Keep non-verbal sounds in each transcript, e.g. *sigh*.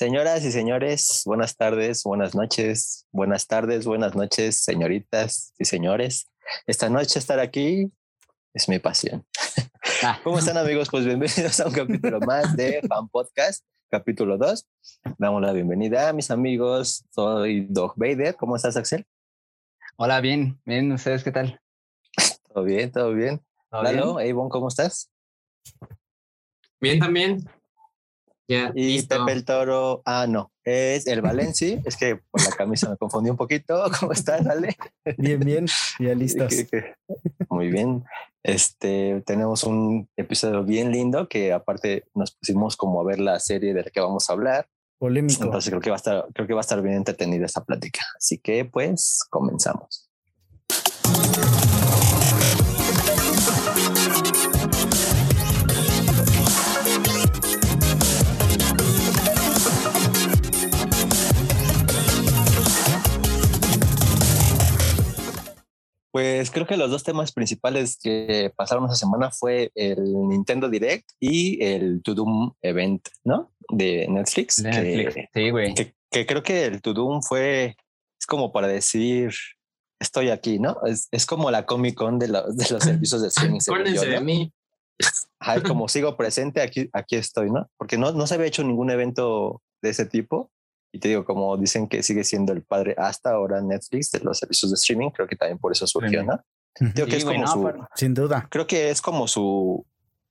Señoras y señores, buenas tardes, buenas noches, buenas tardes, buenas noches, señoritas y señores. Esta noche estar aquí es mi pasión. Ah. *laughs* ¿Cómo están amigos? Pues bienvenidos a un capítulo más de Fan Podcast, capítulo 2. Damos la bienvenida a mis amigos. Soy Dog Vader. ¿Cómo estás, Axel? Hola, bien, bien. ¿Ustedes qué tal? Todo bien, todo bien. Lalo, Avon, ¿cómo estás? Bien, también y Pepe el Toro, ah, no, es el Valencia. es que por la camisa me confundí un poquito. *laughs* ¿Cómo estás, Ale? Bien, bien, ya *laughs* listos. Muy bien. Este, tenemos un episodio bien lindo que aparte nos pusimos como a ver la serie de la que vamos a hablar. Polémico. Entonces creo que va a estar, creo que va a estar bien entretenida esta plática. Así que pues comenzamos. Pues creo que los dos temas principales que pasaron esa semana fue el Nintendo Direct y el To Doom Event, ¿no? De Netflix. Netflix. sí, güey. Que, creo que el To Doom fue, es como para decir, estoy aquí, ¿no? Es, es como la Comic Con de, los servicios de *laughs* streaming. Acuérdense de mí. Ay, como *laughs* sigo presente, aquí, aquí estoy, ¿no? Porque no, no se había hecho ningún evento de ese tipo y te digo, como dicen que sigue siendo el padre hasta ahora Netflix de los servicios de streaming, creo que también por eso surgió, ¿no? Creo que es como su, sin duda. Creo que es como su,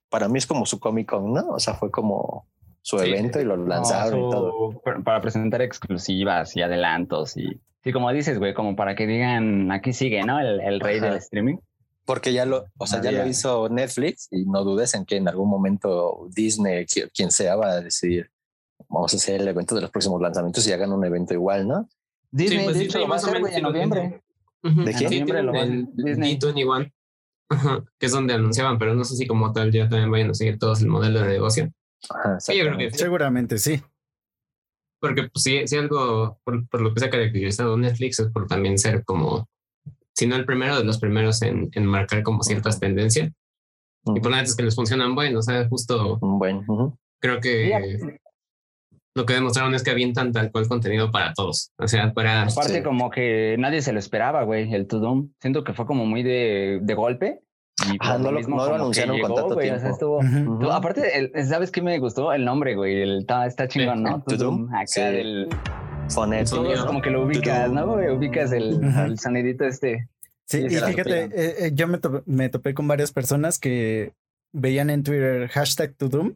para mí es como su Comic Con, ¿no? O sea, fue como su evento y lo lanzaron y todo. Para presentar exclusivas y adelantos y sí, como dices, güey, como para que digan aquí sigue, ¿no? El, el rey del streaming. Porque ya lo, o sea, ya lo hizo Netflix y no dudes en que en algún momento Disney, quien sea, va a decidir vamos a hacer el evento de los próximos lanzamientos y hagan un evento igual, ¿no? Disney, pues, dicho, lo va a hacer en noviembre. ¿De quién? Noviembre lo van. Disney. D21, que es donde anunciaban, pero no sé si como tal ya también vayan a seguir todos el modelo de negocio. sí, yo creo que Seguramente sí. Porque pues, si, si algo, por, por, lo que se ha caracterizado Netflix, es por también ser como, si no el primero de los primeros en, en marcar como ciertas tendencias. Y por nada es que les funcionan bueno, o sea, justo. Bueno. Creo que lo que demostraron es que avientan tal cual contenido para todos. O sea, para. Aparte, como que nadie se lo esperaba, güey, el To Doom. Siento que fue como muy de, de golpe. Y ah, no, lo, no lo anunciaron con tanto tiempo. O sea, estuvo, Aparte, ¿sabes qué me gustó? El nombre, güey. El, está, está chingón, ¿no? To Doom. Acá sí. del. Fonet. como que lo ubicas, ¿no? Ubicas el, el sonidito este. Sí, y fíjate, eh, eh, yo me, me topé con varias personas que veían en Twitter hashtag To Doom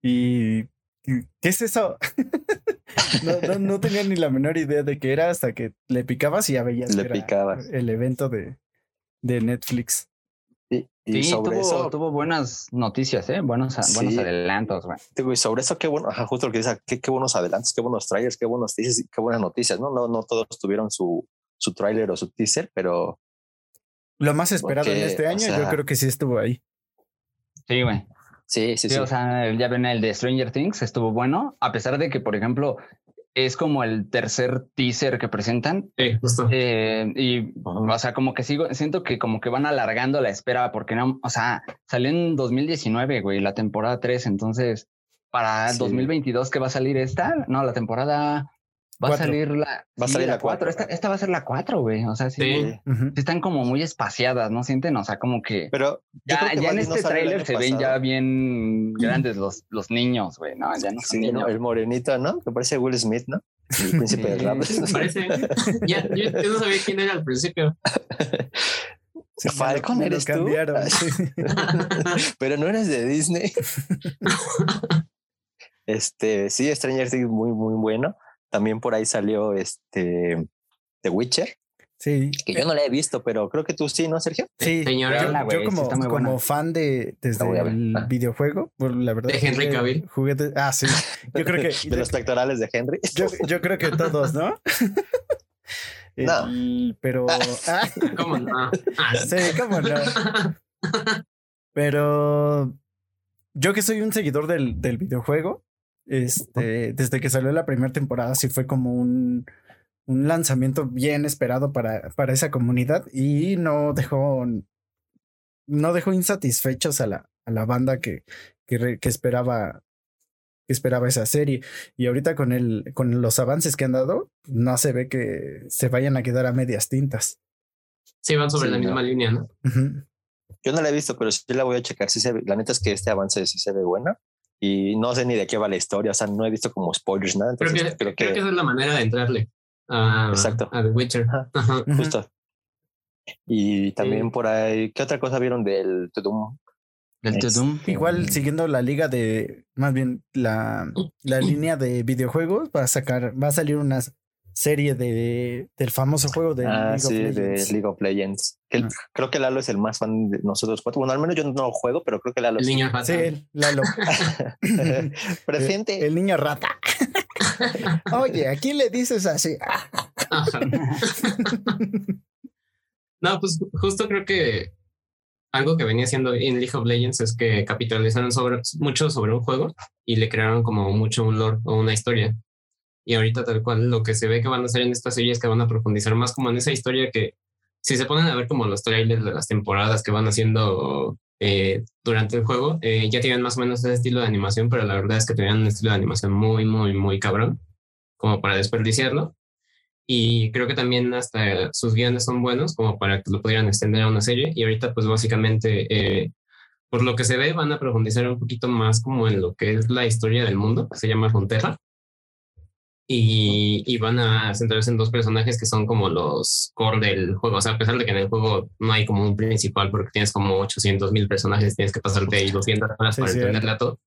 y ¿Qué es eso? *laughs* no, no, tenía ni la menor idea de qué era hasta que le picabas y ya veías le picabas. el evento de, de Netflix. Y, sí, sobre tuvo, eso, tuvo buenas noticias, ¿eh? buenos, buenos adelantos. Güey. Y sobre eso, qué bueno, justo lo que dice, qué, qué buenos adelantos, qué buenos trailers, qué buenos teasers, qué buenas noticias, ¿no? No, no todos tuvieron su, su trailer o su teaser, pero... Lo más esperado en este año, yo creo que sí estuvo ahí. Sí, güey. Sí, sí, sí. O sea, ya ven el de Stranger Things, estuvo bueno, a pesar de que, por ejemplo, es como el tercer teaser que presentan. Sí, justo. Eh, y, o sea, como que sigo, siento que como que van alargando la espera, porque no, o sea, salió en 2019, güey, la temporada 3, entonces, para 2022 que va a salir esta, no, la temporada Va a salir la, va a salir la 4. Esta, va a ser la 4, güey. O sea, sí, están como muy espaciadas, ¿no sienten? O sea, como que. Pero ya, en este tráiler se ven ya bien *clears throat* grandes los, los niños, güey, ¿no? Ya no son niños. El morenito, ¿no? Que parece Will Smith, ¿no? El príncipe del rap. *laughs* Parece. ya, yo, no sabía quién era al principio. Falcon eres tú. *laughs* *laughs* Pero no eres de Disney. este, sí, Stranger Things muy, muy bueno. También por ahí salió este The Witcher. Sí. Que yo no la he visto, pero creo que tú sí, ¿no, Sergio? Sí, Señora, yo, como, como fan de desde el videojuego, la verdad. De Henry Cavill. Juguete, ah, sí. Yo creo que. *laughs* de los pectorales de Henry. Yo, yo creo que todos, ¿no? *laughs* no. pero. *laughs* Ah. ¿Cómo no? Ah. Sí, cómo no. Pero. Yo que soy un seguidor del, del videojuego, este, desde que salió la primera temporada, sí fue como un, un lanzamiento bien esperado para, para esa comunidad y no dejó, no dejó insatisfechos a la, a la banda que, que, esperaba esperaba esa serie. Y ahorita con el, con los avances que han dado, no se ve que se vayan a quedar a medias tintas. Sí, van sobre la misma línea, ¿no? Yo no la he visto, pero sí la voy a checar. Sí se la neta es que este avance sí se ve buena. Y no sé ni de qué va la historia, o sea, no he visto como spoilers, nada. creo, que, creo que, esa es la manera de entrarle a, Exacto. a The Witcher. Justo. Y también por ahí, ¿qué otra cosa vieron del Tudum? Del Tudum. Igual siguiendo la liga de, más bien la, la *clears throat* línea de videojuegos, va a sacar, va a salir una serie de, del famoso juego de, ah, League, of de League of Legends. Ah. Creo que Lalo es el más fan de nosotros cuatro. Bueno, al menos yo no lo juego, pero creo que Lalo el niño rata. Sí, Lalo. *laughs* *laughs* Presente. El, niño rata. *laughs* Oye, ¿a quién le dices así? no, pues justo creo que algo que venía haciendo en League of Legends es que capitalizaron sobre, mucho sobre un juego y le crearon como mucho un lore o una historia. Y ahorita tal cual lo que se ve que van a hacer en esta serie es que van a profundizar más como en esa historia que si se ponen a ver como los trailers de las temporadas que van haciendo eh, durante el juego, eh, ya tienen más o menos ese estilo de animación, pero la verdad es que tenían un estilo de animación muy, muy, muy cabrón, como para desperdiciarlo. Y creo que también hasta sus guiones son buenos como para que lo pudieran extender a una serie. Y ahorita pues básicamente, eh, por lo que se ve, van a profundizar un poquito más como en lo que es la historia del mundo, que se llama Frontera y, van a centrarse en dos personajes que son como los core del juego. O sea, a pesar de que en el juego no hay como un principal porque tienes como 800 mil personajes, tienes que pasarte ahí 200 horas para entenderle a todo.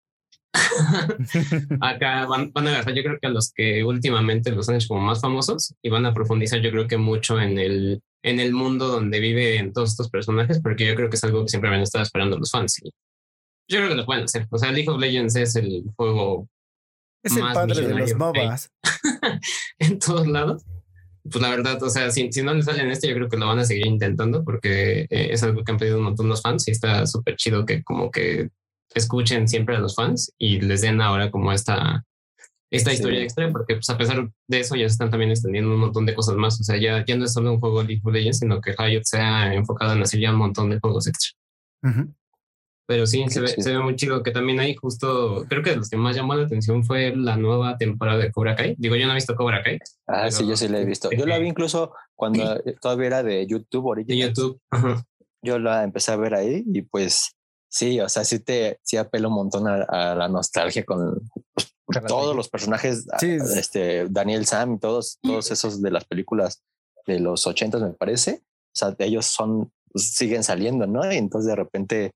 *laughs* Acá van, van, a agarrar, yo creo que a los que últimamente los han hecho como más famosos y van a profundizar, yo creo que mucho en el, en el mundo donde viven todos estos personajes, porque yo creo que es algo que siempre han estado esperando los fans. Y yo creo que lo pueden hacer. O sea, League of Legends es el juego es el padre de los MOBAs. *laughs* en todos lados. Pues la verdad, o sea, si, si no le salen este, yo creo que lo van a seguir intentando porque eh, es algo que han pedido un montón los fans y está súper chido que como que escuchen siempre a los fans y les den ahora como esta, esta historia extra, porque pues a pesar de eso ya se están también extendiendo un montón de cosas más. O sea, ya, ya no es solo un juego League of Legends, sino que Riot se ha enfocado en hacer ya un montón de juegos extra. Pero sí, se ve, se ve, muy chido que también hay justo, creo que de los que más llamó la atención fue la nueva temporada de Cobra Kai. Digo, yo no he visto Cobra Kai. Ah, sí, yo sí la he visto. Yo la vi incluso cuando *clears throat* todavía era de YouTube original. De YouTube. Yo la empecé a ver ahí y pues sí, o sea, sí te sí apelo un montón a, la nostalgia con pues, todos los personajes, este Daniel Sam y todos, todos *clears throat* esos de las películas de los ochentas me parece. O sea, ellos son, pues, siguen saliendo, ¿no? Y entonces de repente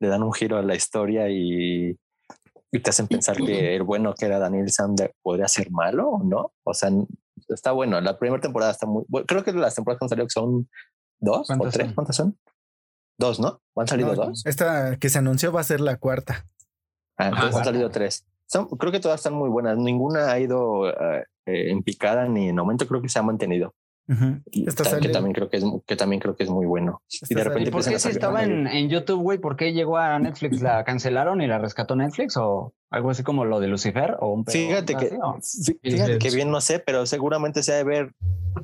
le dan un giro a la historia y, te hacen pensar que el bueno que era Daniel Sander podría ser malo o no. O sea, está bueno. La primera temporada está muy Creo que las temporadas que han salido son dos o tres. ¿Cuántas son? Dos, ¿no? ¿Han salido dos? Esta que se anunció va a ser la cuarta. Ah, entonces han salido tres. creo que todas están muy buenas. Ninguna ha ido eh, en picada ni en aumento. Creo que se ha mantenido que también creo que es que también creo que es muy bueno. Y de repente por qué si estaba en, en, YouTube, güey? ¿Por qué llegó a Netflix? ¿La cancelaron y la rescató Netflix o algo así como lo de Lucifer o un Fíjate que fíjate que bien no sé, pero seguramente se ha de ver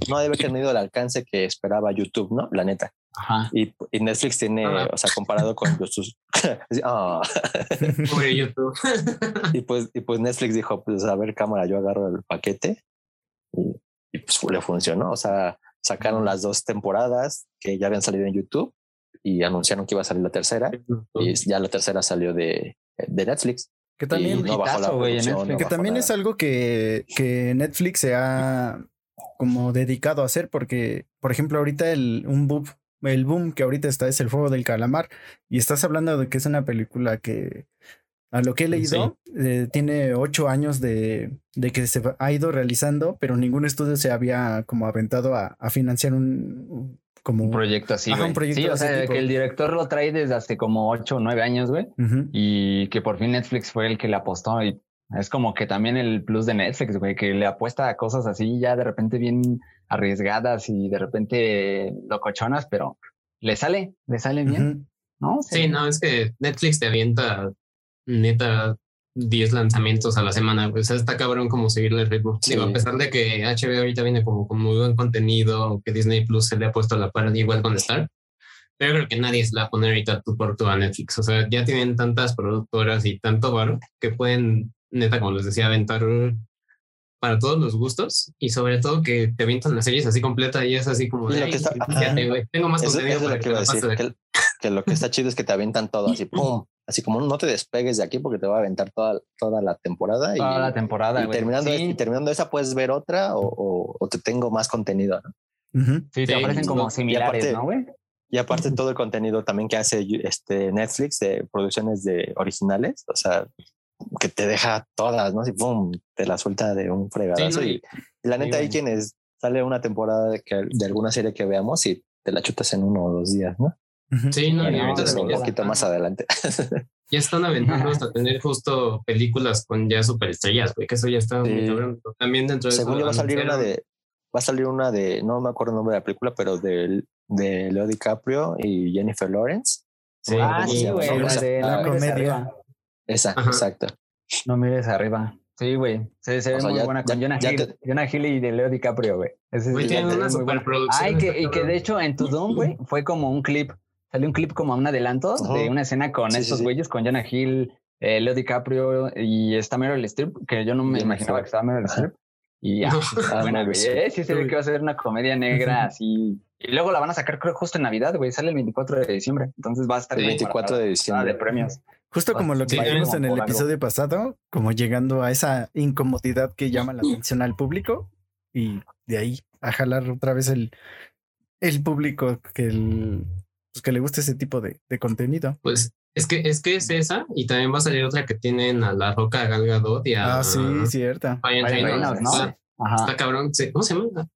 no debe haber tenido el alcance que esperaba YouTube, ¿no? La neta. Ajá. Y, y Netflix tiene, o sea, comparado con sus *laughs* oh. *laughs* YouTube. y pues y pues Netflix dijo, pues a ver cámara, yo agarro el paquete y y pues le funcionó. O sea, sacaron las dos temporadas que ya habían salido en YouTube y anunciaron que iba a salir la tercera y ya la tercera salió de, de Netflix. Que también, que también es algo que, que Netflix se ha como dedicado a hacer porque, por ejemplo, ahorita el, un boom, el boom que ahorita está es el juego del calamar y estás hablando de que es una película que a lo que he leído, eh, tiene ocho años de, de, que se ha ido realizando, pero ningún estudio se había como aventado a, a financiar un, como un proyecto así, güey. sí, o sea, que el director lo trae desde hace como ocho o nueve años, güey, y que por fin Netflix fue el que le apostó y es como que también el plus de Netflix, güey, que le apuesta a cosas así ya de repente bien arriesgadas y de repente locochonas, pero le sale, le sale bien. ¿No? Sí. sí, no, es que Netflix te avienta neta 10 lanzamientos a la semana. Pues está cabrón como seguirle el ritmo. Digo, a pesar de que HBO ahorita viene como con muy buen contenido, que Disney Plus se le ha puesto a la par igual con Star. Pero creo que nadie se la va a poner ahorita tú por tú a Netflix. O sea, ya tienen tantas productoras y tanto varo que pueden neta, como les decía, aventar para todos los gustos y sobre todo que te avientan las series así completa y es así como de, que está, tengo más contenido para que, decir, que, lo que está chido es que te avientan todo así, *laughs* pum, así como no te despegues de aquí porque te va a aventar toda, toda la temporada. Toda la temporada, y terminando, y terminando esa puedes ver otra o, o, te tengo más contenido, ¿no? Sí, te ofrecen como similares, ¿no, güey? Y aparte todo el contenido también que hace este Netflix de producciones de originales, o sea, que te deja todas, ¿no? Así, pum, te la suelta de un fregadazo. y, la neta, hay quienes sale una temporada de, que, de alguna serie que veamos y te la chutas en uno o dos días, ¿no? Sí, no, un poquito más adelante. *laughs* Ya están aventando hasta tener justo películas con ya superestrellas, güey, que eso ya está también dentro de Según yo va a salir una de, va a salir una de, no me acuerdo el nombre de la película, pero de, de Leo DiCaprio y Jennifer Lawrence. Sí, ah, sí, güey, la comedia. Esa, exacto. No mires arriba. Sí, güey. Se, ve muy buena con Jonah, Hill, Jonah Hill y de Leo DiCaprio, güey. Güey, tiene una superproducción. Ay, que, y que de hecho en To Doom, güey, fue como un clip. Salió un clip como un adelanto de una escena con estos güeyes, con Jonah Hill, eh, Leo DiCaprio y está Meryl Streep, que yo no me imaginaba que estaba Meryl Streep. Y ya, ah, bueno, güey, eh, sí se ve que va a ser una comedia negra así. Y luego la van a sacar creo justo en Navidad, güey. Sale el 24 de diciembre. Entonces va a estar el 24 de diciembre de premios. Justo como lo que vimos en el episodio pasado, como llegando a esa incomodidad que llama la atención al público y de ahí a jalar otra vez el, el público que, el, pues que le guste ese tipo de, de, contenido. Pues es que, es que es esa y también va a salir otra que tienen a la Roca Gal Gadot y a... Ah, sí, cierta. Está, está, cabrón. ¿Cómo se llama?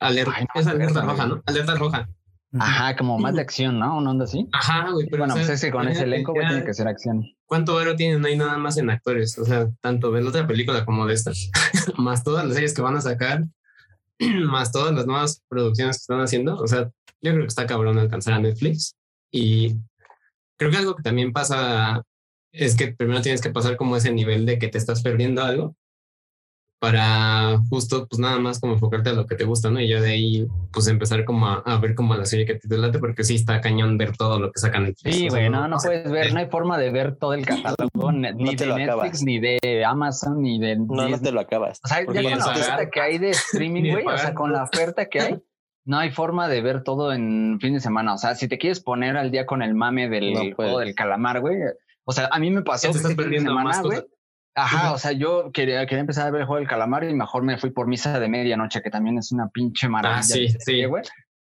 Alerta, es alerta roja, ¿no? Alerta roja. Ajá, como más de acción, ¿no? ¿Un onda así? Ajá, güey. Pero bueno, pues ese con ese elenco tiene que ser acción. ¿Cuánto oro tienen ahí nada más en actores? O sea, tanto de la otra película como de esta. *laughs* más todas las series que van a sacar, *clears throat* más todas las nuevas producciones que están haciendo. O sea, yo creo que está cabrón alcanzar a Netflix. Y creo que algo que también pasa es que primero tienes que pasar como ese nivel de que te estás perdiendo algo para justo pues nada más como enfocarte a lo que te gusta, ¿no? Y yo de ahí pues empezar como a, ver como la serie que te late porque sí está cañón ver todo lo que sacan en Sí, güey, no, no, puedes ver, no hay forma de ver todo el catálogo *laughs* ni de Netflix, ni de Amazon, ni de No, no te lo acabas. O sea, ya *laughs* con la oferta que hay de streaming, güey, o sea, con la oferta que hay, no hay forma de ver todo en fin de semana. O sea, si te quieres poner al día con el mame del juego del calamar, güey. O sea, a mí me pasó este fin de semana, güey Ajá, o sea, yo quería, quería empezar a ver el juego del calamar y mejor me fui por misa de medianoche, que también es una pinche maravilla. Ah, sí, sí. güey.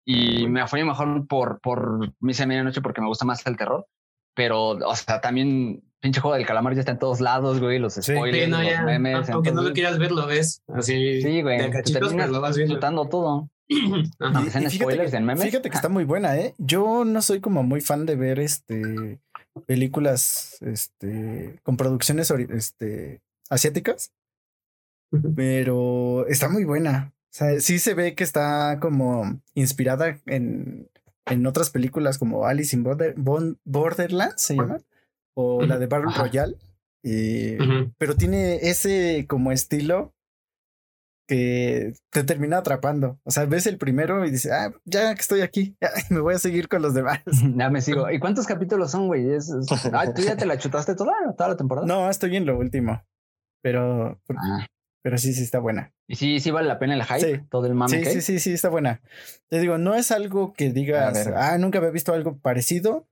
Y me fui mejor por, por misa de medianoche porque me gusta más el terror. Pero, o sea, también pinche juego del calamar ya está en todos lados, güey, los spoilers, sí, no, los memes. Aunque no lo quieras ver, lo ves. Así. Sí, güey. Te terminas lo vas disfrutando todo. *clears throat* fíjate, spoilers en memes. Fíjate que está muy buena, ¿eh? Yo no soy como muy fan de ver este películas este, con producciones este, asiáticas, pero está muy buena. O sea, sí se ve que está como inspirada en, en otras películas como Alice in Border, Borderlands, se llama, o la de Battle Royale. Y, Pero tiene ese como estilo que te termina atrapando. O sea, ves el primero y dices, ah, ya que estoy aquí, *laughs* me voy a seguir con los demás. *laughs* Ya me sigo. ¿Y cuántos capítulos son, güey? *laughs* Ah, ¿Tú ya te la chutaste toda, toda la temporada? No, estoy en lo último. Pero, ah. pero sí, sí está buena. ¿Y sí, sí vale la pena el hype? Todo el mame. Sí, sí, sí, sí, está buena. Te digo, no es algo que digas, ah, nunca había visto algo parecido,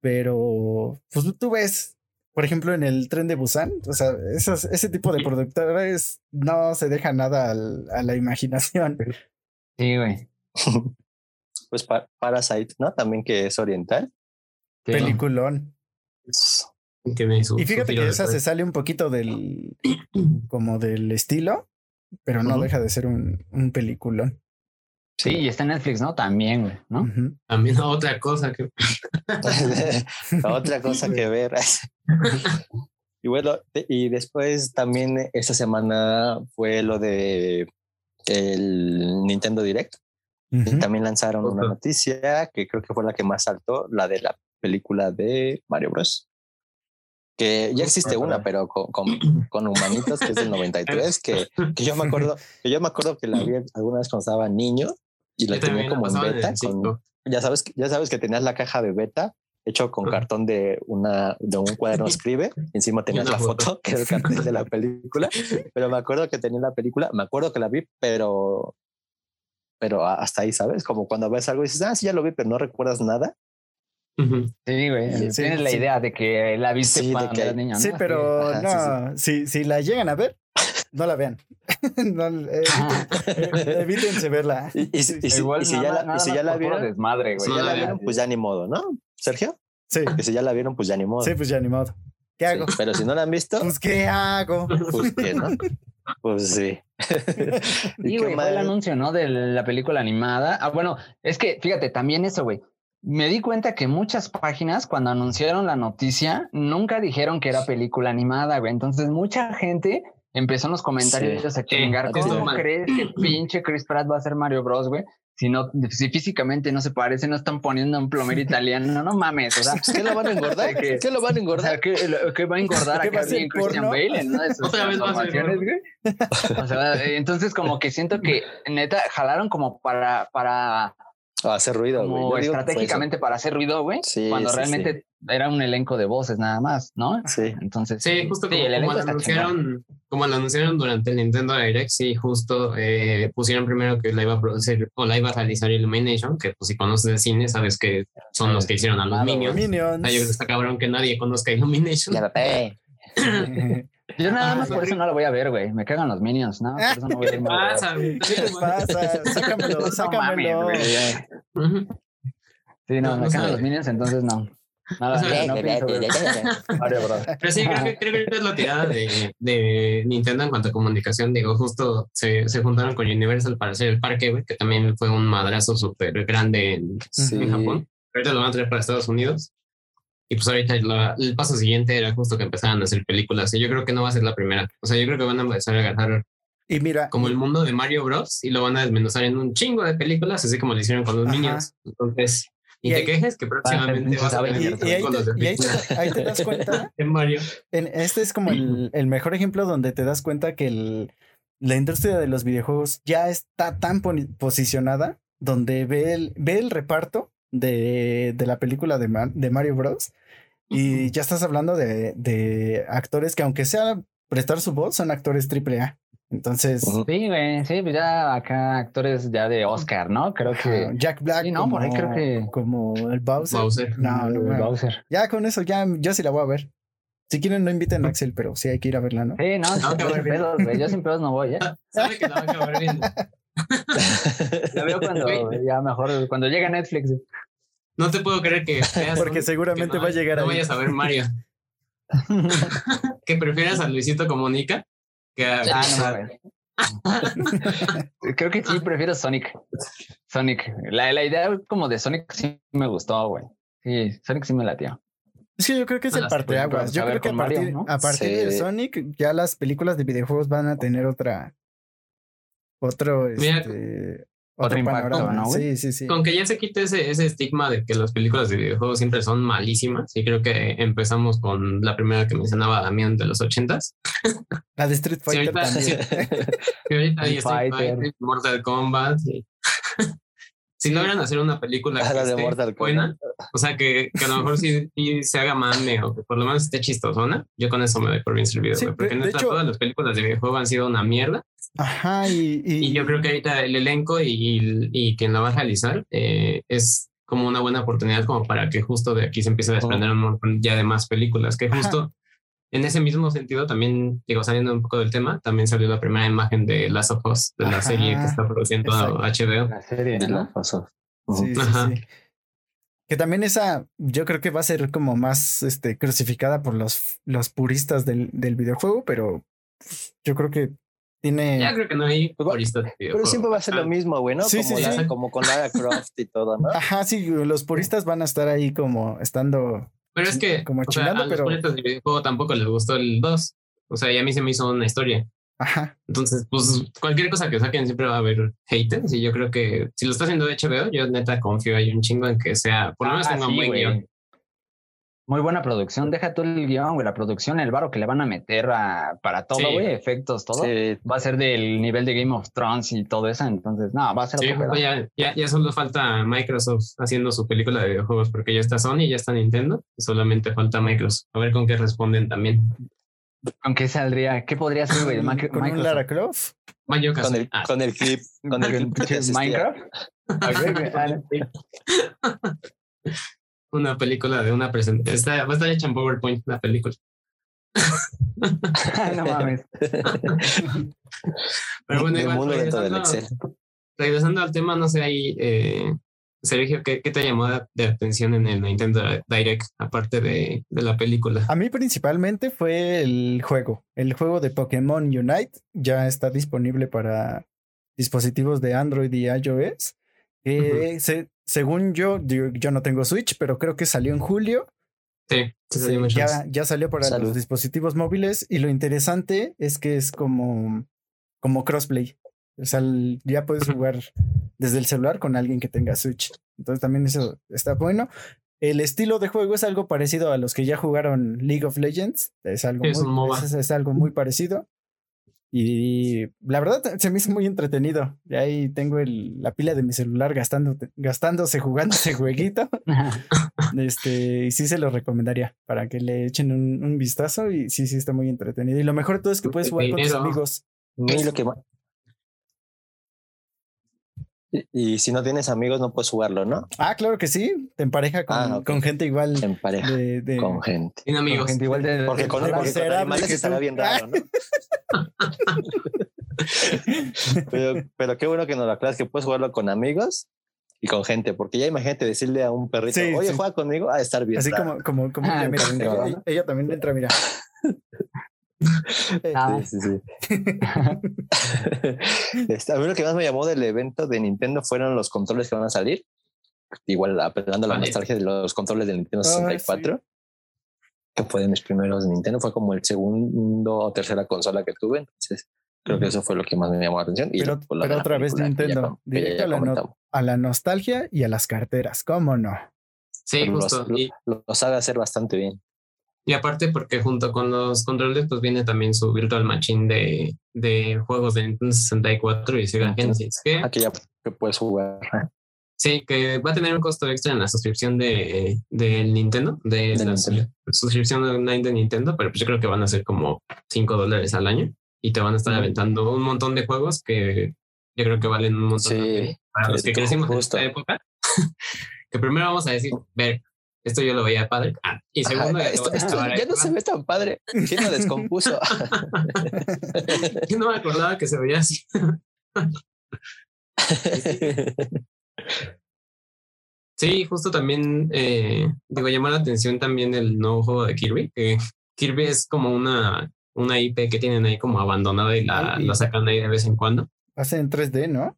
pero pues tú ves por ejemplo, en el tren de Busan, o sea, ese tipo de productores no se deja nada a la imaginación. Sí, güey. *laughs* pues Parasite, ¿no? También que es oriental. Peliculón. y fíjate que esa se sale un poquito del *clears throat* como del estilo, pero no deja de ser un, un peliculón. Sí, y está en Netflix, ¿no? También, güey, ¿no? También otra cosa que... otra cosa que ver. *laughs* *laughs* y bueno, y después también esta semana fue lo de el Nintendo Direct. y también lanzaron una noticia que creo que fue la que más saltó, la de la película de Mario Bros. Que ya existe una, pero con, con, humanitos, que es del *laughs* 93, que, que, yo me acuerdo, que yo me acuerdo que la vi *clears throat* alguna vez cuando estaba niño y la tenía como en beta. ya, sabes, ya sabes que tenías la caja de beta hecho con cartón de una de un cuaderno *laughs* escribe. Encima tenías la foto, que era el cartel de la *laughs* película. Pero me acuerdo que tenía la película, me acuerdo que la vi, pero pero hasta ahí, ¿sabes? Como cuando ves algo y dices, ah, sí, ya lo vi, pero no recuerdas nada. Sí, güey. Tienes la idea de que la viste sí, cuando eras niña, ¿no? Sí, pero no, si, si la llegan a ver, no la vean. *laughs* no, eh, *laughs* evítense verla. Y, si, ya la, si ya la vieron, desmadre, güey. Si ya la vieron, pues ya ni modo, ¿no? Sergio. Sí. Que si ya la vieron, pues ya ni modo. Sí, pues ya ni modo. ¿Qué hago? pero si no la han visto, pues ¿qué hago? Pues qué, ¿no? Pues sí. *laughs* y güey, fue el anuncio, ¿no? De la película animada. Ah, bueno, es que fíjate, también eso, güey. Me di cuenta que muchas páginas, cuando anunciaron la noticia, nunca dijeron que era película animada, güey. Entonces, mucha gente empezó en los comentarios a chingar. ¿Cómo crees que *clears throat* pinche Chris Pratt va a ser Mario Bros, güey? si no, si físicamente no se parece, no están poniendo un plomero *laughs* italiano, no, mames, o sea, ¿qué lo van a engordar? *laughs* ¿Qué lo van a engordar? ¿qué, va a engordar *laughs* acá bien Christian Bale en una de sus transformaciones, güey? O sea, entonces como que siento que neta jalaron como para, para hacer ruido, como estratégicamente para hacer ruido, güey. Sí, cuando realmente era un elenco de voces nada más, ¿no? Sí. Entonces. Sí, justo como, como, lo anunciaron, como lo anunciaron durante el Nintendo Direct, sí, justo eh, pusieron primero que la iba a producir o la iba a realizar Illumination, que pues si conoces de cine sabes que son los que hicieron a los Minions. Minions. Ay, está cabrón que nadie conozca Illumination. Ya *clears throat* *laughs* Yo nada más por eso no lo voy a ver, güey. Me cagan los minions, ¿no? Por eso no voy a ir. *laughs* pasa, ¿Qué te pasa? *laughs* Sácamelo, sácamelo. Sí, no, me cagan los minions, entonces no. Nada, no *laughs* Pero sí, creo que, creo que es la tirada de, de, Nintendo en cuanto a comunicación. Digo, justo se, se juntaron con Universal para hacer el parque, güey, que también fue un madrazo súper grande en, en Japón. Ahorita lo van a traer para Estados Unidos. Y pues ahorita el paso siguiente era justo que empezaran a hacer películas. Y yo creo que no va a ser la primera. O sea, yo creo que van a empezar a agarrar y mira, como el mundo de Mario Bros. y lo van a desmenuzar en un chingo de películas, así como lo hicieron con los Minions. Entonces, y, te quejes que próximamente vas a ver. Y, y ahí, te, ahí, te, das cuenta. *laughs* en Mario. En, este es como el, el, mejor ejemplo donde te das cuenta que el, la industria de los videojuegos ya está tan posicionada donde ve el, ve el reparto de, de la película de, de Mario Bros. Y ya estás hablando de, de, actores que aunque sea prestar su voz, son actores triple A. Entonces. Sí, güey, sí, pues ya acá actores ya de Oscar, ¿no? Creo que. Jack Black. Sí, no, por ahí creo que. Como el Bowser. Bowser. No, no, el Bowser. Ya con eso, ya yo sí la voy a ver. Si quieren, no inviten a Axel, pero sí hay que ir a verla, ¿no? Sí, no, no, sin pedos, güey. Yo sin pedos no voy, ¿eh? *laughs* Sabe que la van a ver bien. *laughs* La veo cuando, ya mejor, cuando llega Netflix. No te puedo creer que *laughs* Porque seguramente va a llegar no vayas a ver Mario. *laughs* que prefieras a Luisito Comunica que a... Ah, *laughs* Creo que sí, prefiero Sonic. Sonic. La, la idea como de Sonic sí me gustó, güey. Sí, Sonic sí me latió. Es que yo creo que es el parteaguas. Yo creo que a partir, a partir de Sonic ya las películas de videojuegos van a tener otra otro este, otro, impacto, ¿no? Sí, sí, sí. Con que ya se quite ese, ese estigma de que las películas de videojuegos siempre son malísimas. Y creo que empezamos con la primera que mencionaba Damián de los ochentas. *laughs* La de Street Fighter *laughs* también. ahorita *laughs* hay Street Fighter, Mortal Kombat. Si logran hacer una película *laughs* que esté buena, o sea, que, que, a lo mejor sí, se haga mame o que por lo menos esté chistosona, yo con eso me doy por bien servido, sí, porque de hecho, todas las películas de videojuegos han sido una mierda. Ajá, y, y, yo creo que ahorita el elenco y, y quien la va a realizar eh, es como una buena oportunidad como para que justo de aquí se empiece a desprender un montón ya de más películas, que justo en ese mismo sentido también, digo, saliendo un poco del tema, también salió la primera imagen de Last of Us, de la serie que está produciendo HBO. La serie de Last of Us. Sí, sí, Que también esa, yo creo que va a ser como más este, crucificada por los, los puristas del, del videojuego, pero yo creo que tiene. Ya creo que no hay pues Pero siempre va a ser lo mismo, güey, ¿no? Sí, como, sí, sí. como con Lara Croft y todo, ¿no? Ajá, sí, los puristas van a estar ahí como estando. Pero es que como chingando, a los puristas del videojuego tampoco les gustó el 2. O sea, y a mí se me hizo una historia. Ajá. Entonces, pues cualquier cosa que saquen siempre va a haber haters. Y yo creo que si lo está haciendo de HBO, yo neta confío ahí un chingo en que sea, por lo menos ah, tenga un buen guion. Muy buena producción. Deja tú el guion, güey, la producción, el varo que le van a meter para todo, güey, efectos, todo. Va a ser del nivel de Game of Thrones y todo eso. Entonces, no, va a ser. Sí, ya, ya, ya, solo falta Microsoft haciendo su película de videojuegos, porque ya está Sony, ya está Nintendo, solamente falta Microsoft. A ver con qué responden también. ¿Con qué saldría? ¿Qué podría ser, güey? ¿Con un Lara Croft? Con el, ah. con el clip. Con el Minecraft. *laughs* una película de una presentación. Va a estar hecha en PowerPoint la película. *laughs* no mames. Pero bueno, igual, regresando, regresando, al tema, no sé, ahí, eh, Sergio, ¿qué, ¿qué, te llamó de, atención en el Nintendo Direct, aparte de, de, la película? A mí principalmente fue el juego. El juego de Pokémon Unite ya está disponible para dispositivos de Android y iOS. Que se, según yo, yo, no tengo Switch, pero creo que salió en julio. Sí, ya, ya, salió para los dispositivos móviles y lo interesante es que es como, como crossplay. O sea, ya puedes jugar desde el celular con alguien que tenga Switch. Entonces también eso está bueno. El estilo de juego es algo parecido a los que ya jugaron League of Legends. Es algo, muy, es algo muy parecido. Y la verdad se me hizo muy entretenido. Y ahí tengo el, la pila de mi celular gastando, gastándose jugando ese jueguito. *laughs* este, y sí se lo recomendaría para que le echen un, vistazo. Y sí, sí está muy entretenido. Y lo mejor de todo es que puedes jugar con tus amigos. lo que y, si no tienes amigos, no puedes jugarlo, ¿no? Ah, claro que sí. Te empareja con, ah, con gente igual. Te empareja con gente. Sin amigos. gente igual de, porque con, porque con animales estaría bien raro, ¿no? *laughs* pero, pero qué bueno que nos lo aclaras que puedes jugarlo con amigos y con gente, porque ya imagínate decirle a un perrito, oye, juega conmigo, a estar bien. Así como, como, como ah, ella, ella, también entra, mira. Ah. Sí, sí, *laughs* este, a mí lo que más me llamó del evento de Nintendo fueron los controles que van a salir. Igual apelando a la nostalgia de los controles del Nintendo 64, que fue de mis primeros de Nintendo, fue como el segundo o tercera consola que tuve. Entonces, creo que eso fue lo que más me llamó la atención. Pero, otra vez Nintendo, directo a, la nostalgia y a las carteras, ¿cómo no? Sí, justo. Lo, lo sabe hacer bastante bien. Y aparte porque junto con los controles pues viene también su Virtual Machine de, de juegos de Nintendo 64 y Sega Genesis. Que, Aquí ya puedes jugar. Sí, que va a tener un costo extra en la suscripción de, de Nintendo, de, la suscripción online de Nintendo, pero pues yo creo que van a ser como 5 dólares al año y te van a estar aventando un montón de juegos que yo creo que valen un montón para los que crecimos en esta época. *laughs* que primero vamos a decir, ver, esto yo lo veía padre. Ah, y segundo, esto, ya no se ve tan padre. ¿Quién lo descompuso? *laughs* *laughs* yo no me acordaba que se veía así. sí, justo también, eh, digo, llama la atención también el nuevo juego de Kirby, que Kirby es como una, una IP que tienen ahí como abandonada y la, la sacan ahí de vez en cuando. Hace en 3D, ¿no?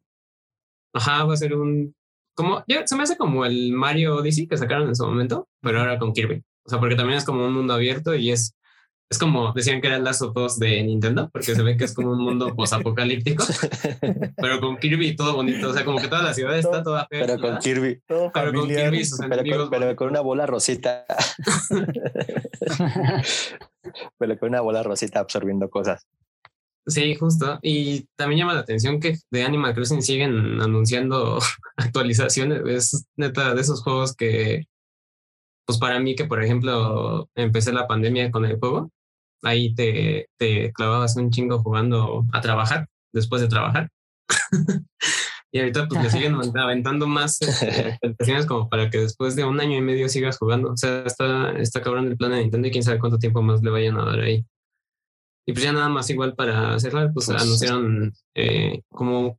Ajá, va a ser un como, ya se me hace como el Mario Odyssey que sacaron en su momento, pero ahora con Kirby. O sea, porque también es como un mundo abierto y es, es como decían que era el Lazo 2 de Nintendo, porque se ve que es como un mundo *laughs* posapocalíptico, pero con Kirby todo bonito. O sea, como que toda la ciudad está toda fea. Pero con Kirby. pero con Kirby sus pero, pero con una bola rosita. *laughs* *laughs* pero con una bola rosita absorbiendo cosas. Sí, justo. Y también llama la atención que de Animal Crossing siguen anunciando *laughs* actualizaciones. Es neta de esos juegos que, pues para mí que, por ejemplo, empecé la pandemia con el juego, ahí te, te clavabas un chingo jugando a trabajar, después de trabajar. *laughs* y ahorita pues le siguen aventando más *laughs* actualizaciones como para que después de un año y medio sigas jugando. O sea, está, está cabrón el plan de Nintendo y quién sabe cuánto tiempo más le vayan a dar ahí. Y pues ya nada más igual para cerrar, pues, pues anunciaron eh, como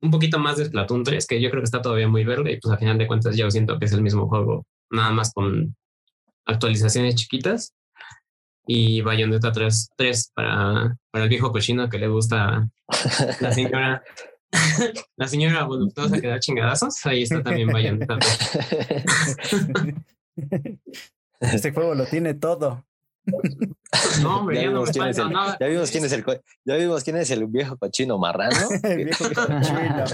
un poquito más de Splatoon 3, que yo creo que está todavía muy verde y pues a final de cuentas yo siento que es el mismo juego, nada más con actualizaciones chiquitas. Y Bayonetta 3, 3 para, para el viejo cochino que le gusta la señora, *laughs* la señora voluptuosa que da chingadazos, ahí está también Bayonetta 3. *laughs* Este juego lo tiene todo. No, hombre, ya, no me falta nada. Ya vimos quién es el, ya vimos quién es el viejo cochino marrano. *laughs* el viejo cochino.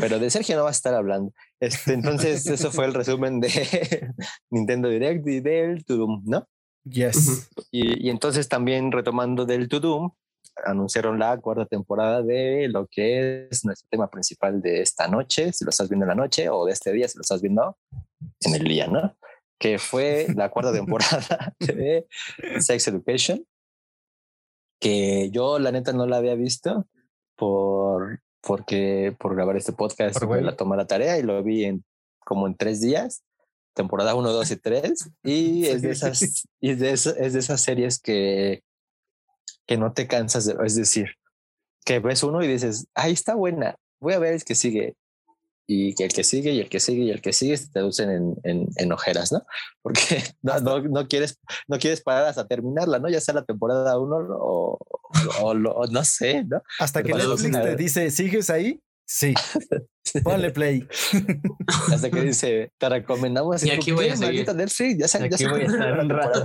Pero de Sergio no va a estar hablando. Este, entonces, eso fue el resumen de *laughs* Nintendo Direct y del Tudum, ¿no? Yes. Y, y entonces también retomando del Tudum, anunciaron la cuarta temporada de lo que es nuestro tema principal de esta noche, si lo estás viendo en la noche, o de este día, si lo estás viendo en el día, ¿no? Que fue la cuarta *laughs* temporada de Sex Education, que yo la neta no la había visto por, porque, por grabar este podcast, por la tomé la tarea y lo vi en como en tres días temporada 1, 2 y 3 y es de esas y de es de esas series que que no te cansas de, es decir, que ves uno y dices, ahí está buena, voy a ver el que sigue. Y que el que sigue y el que sigue y el que sigue se traducen en, en, en ojeras, ¿no? *laughs* Porque *laughs* no, no, no, quieres, no quieres parar hasta terminarla, ¿no? Ya sea la temporada uno o, o, o, no sé, ¿no? Hasta que Netflix te dice, ¿sigues ahí? Sí. *laughs* Ponle play. Hasta que dice, te recomendamos. Y aquí voy a seguir. Netflix, ya, se, ya aquí voy a estar un rato.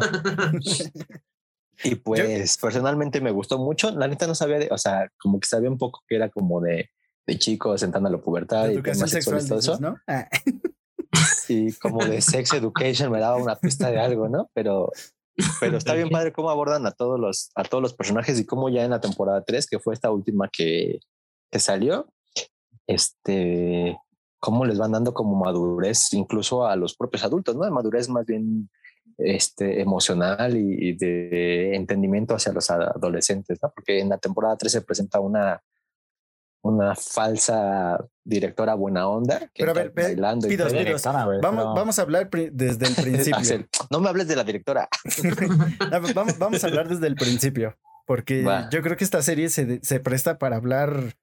Y pues personalmente me gustó mucho. La neta no sabía, de, o sea, como que sabía un poco que era como de, de chicos entrando a la pubertad y temas sexuales todo eso. ¿no? Ah. *laughs* Y como de sex education me daba una pista de algo, ¿no? Pero, pero está bien padre cómo abordan a todos los, a todos los personajes y cómo ya en la temporada 3, que fue esta última que, que salió, este, cómo les van dando como madurez incluso a los propios adultos, ¿no? De madurez más bien este, emocional y, de entendimiento hacia los adolescentes, ¿no? Porque en la temporada 3 se presenta una, una falsa directora buena onda. Que Pero a ver, bailando pidos, pidos. Vamos, vamos a hablar desde el *laughs* principio. no me hables de la directora. *laughs* vamos, vamos a hablar desde el principio, porque yo creo que esta serie se, se presta para hablar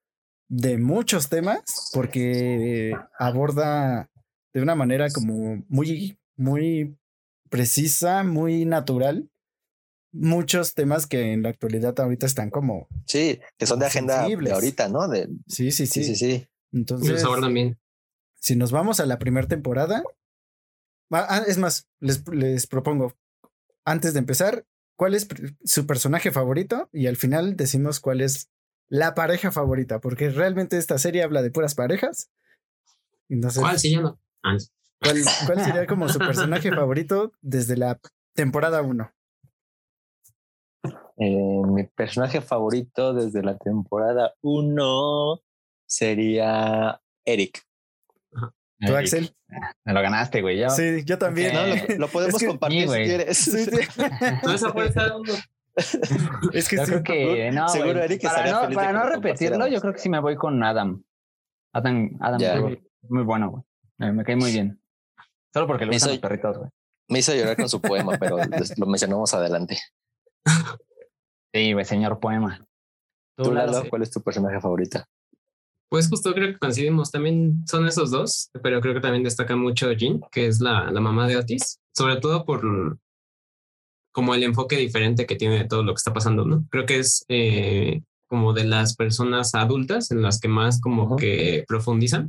de muchos temas, porque aborda de una manera como muy, muy precisa, muy natural. Muchos temas que en la actualidad ahorita están como. Sí, que son de agenda de ahorita, ¿no? De, sí, sí, sí. Sí, sí, Entonces. también. Si nos vamos a la primera temporada. Ah, es más, les, les propongo, antes de empezar, ¿cuál es su personaje favorito? Y al final decimos cuál es la pareja favorita, porque realmente esta serie habla de puras parejas. Entonces, ¿Cuál se llama? Ah, ¿Cuál, ¿Cuál, sería como su *laughs* personaje favorito desde la temporada 1? Eh, mi personaje favorito desde la temporada 1 sería Eric. ¿Tú, Axel? Me lo ganaste, güey. Sí, yo también. No, lo, *laughs* podemos compartir si quieres. Sí, sí. *laughs* *laughs* Es que, yo creo que no, seguro Eric para no, para no repetirlo, yo creo que sí me voy con Adam. Adam, Adam muy bueno, güey. Me, me cae muy bien. Solo porque le gustan los perritos, güey. Me hizo llorar con su poema, pero lo mencionamos adelante. Sí, güey, señor poema. ¿Tú, Lalo, cuál es tu personaje favorita? Pues justo creo que coincidimos. También son esos dos, pero creo que también destaca mucho Jean, que es la, la mamá de Otis, sobre todo por como el enfoque diferente que tiene de todo lo que está pasando, ¿no? Creo que es eh, como de las personas adultas en las que más como que profundizan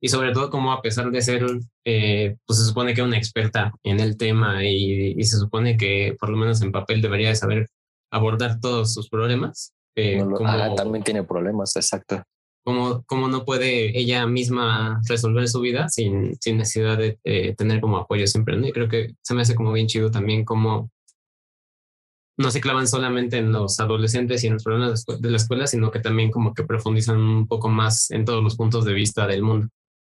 y sobre todo como a pesar de ser, eh, pues se supone que una experta en el tema y, se supone que por lo menos en papel debería de saber abordar todos sus problemas. Eh, como, también tiene problemas, exacto. Como, como no puede ella misma resolver su vida sin, sin necesidad de tener como apoyo siempre. ¿no? Y creo que se me hace como bien chido también como no se clavan solamente en los adolescentes y en los problemas de la escuela, sino que también como que profundizan un poco más en todos los puntos de vista del mundo.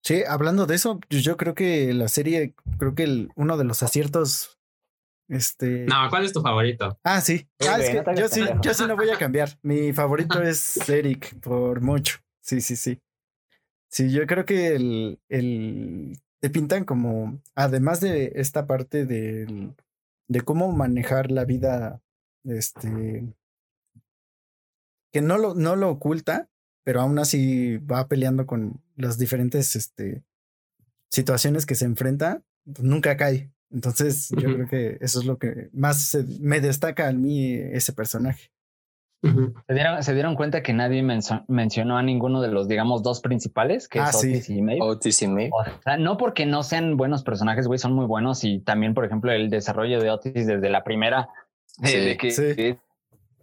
Sí, hablando de eso, yo creo que la serie, creo que el, uno de los aciertos. Este. No, ¿cuál es tu favorito? Ah, sí. Ah, es que yo sí, yo sí no voy a cambiar. Mi favorito *laughs* es Eric, por mucho. Sí, sí, sí. Sí, yo creo que el, el te pintan como, además de esta parte de, de cómo manejar la vida, este, que no lo, no lo oculta, pero aún así va peleando con las diferentes este, situaciones que se enfrenta, nunca cae. Entonces, yo creo que eso es lo que más me destaca a mí ese personaje. ¿Se, dieron, se dieron cuenta que nadie mencionó a ninguno de los, digamos, dos principales, que Ah, es sí. Otis y Maeve. Otis y Maeve. O sea, no porque no sean buenos personajes, güey, son muy buenos y también, por ejemplo, el desarrollo de Otis desde la primera, de, Sí, de que sí.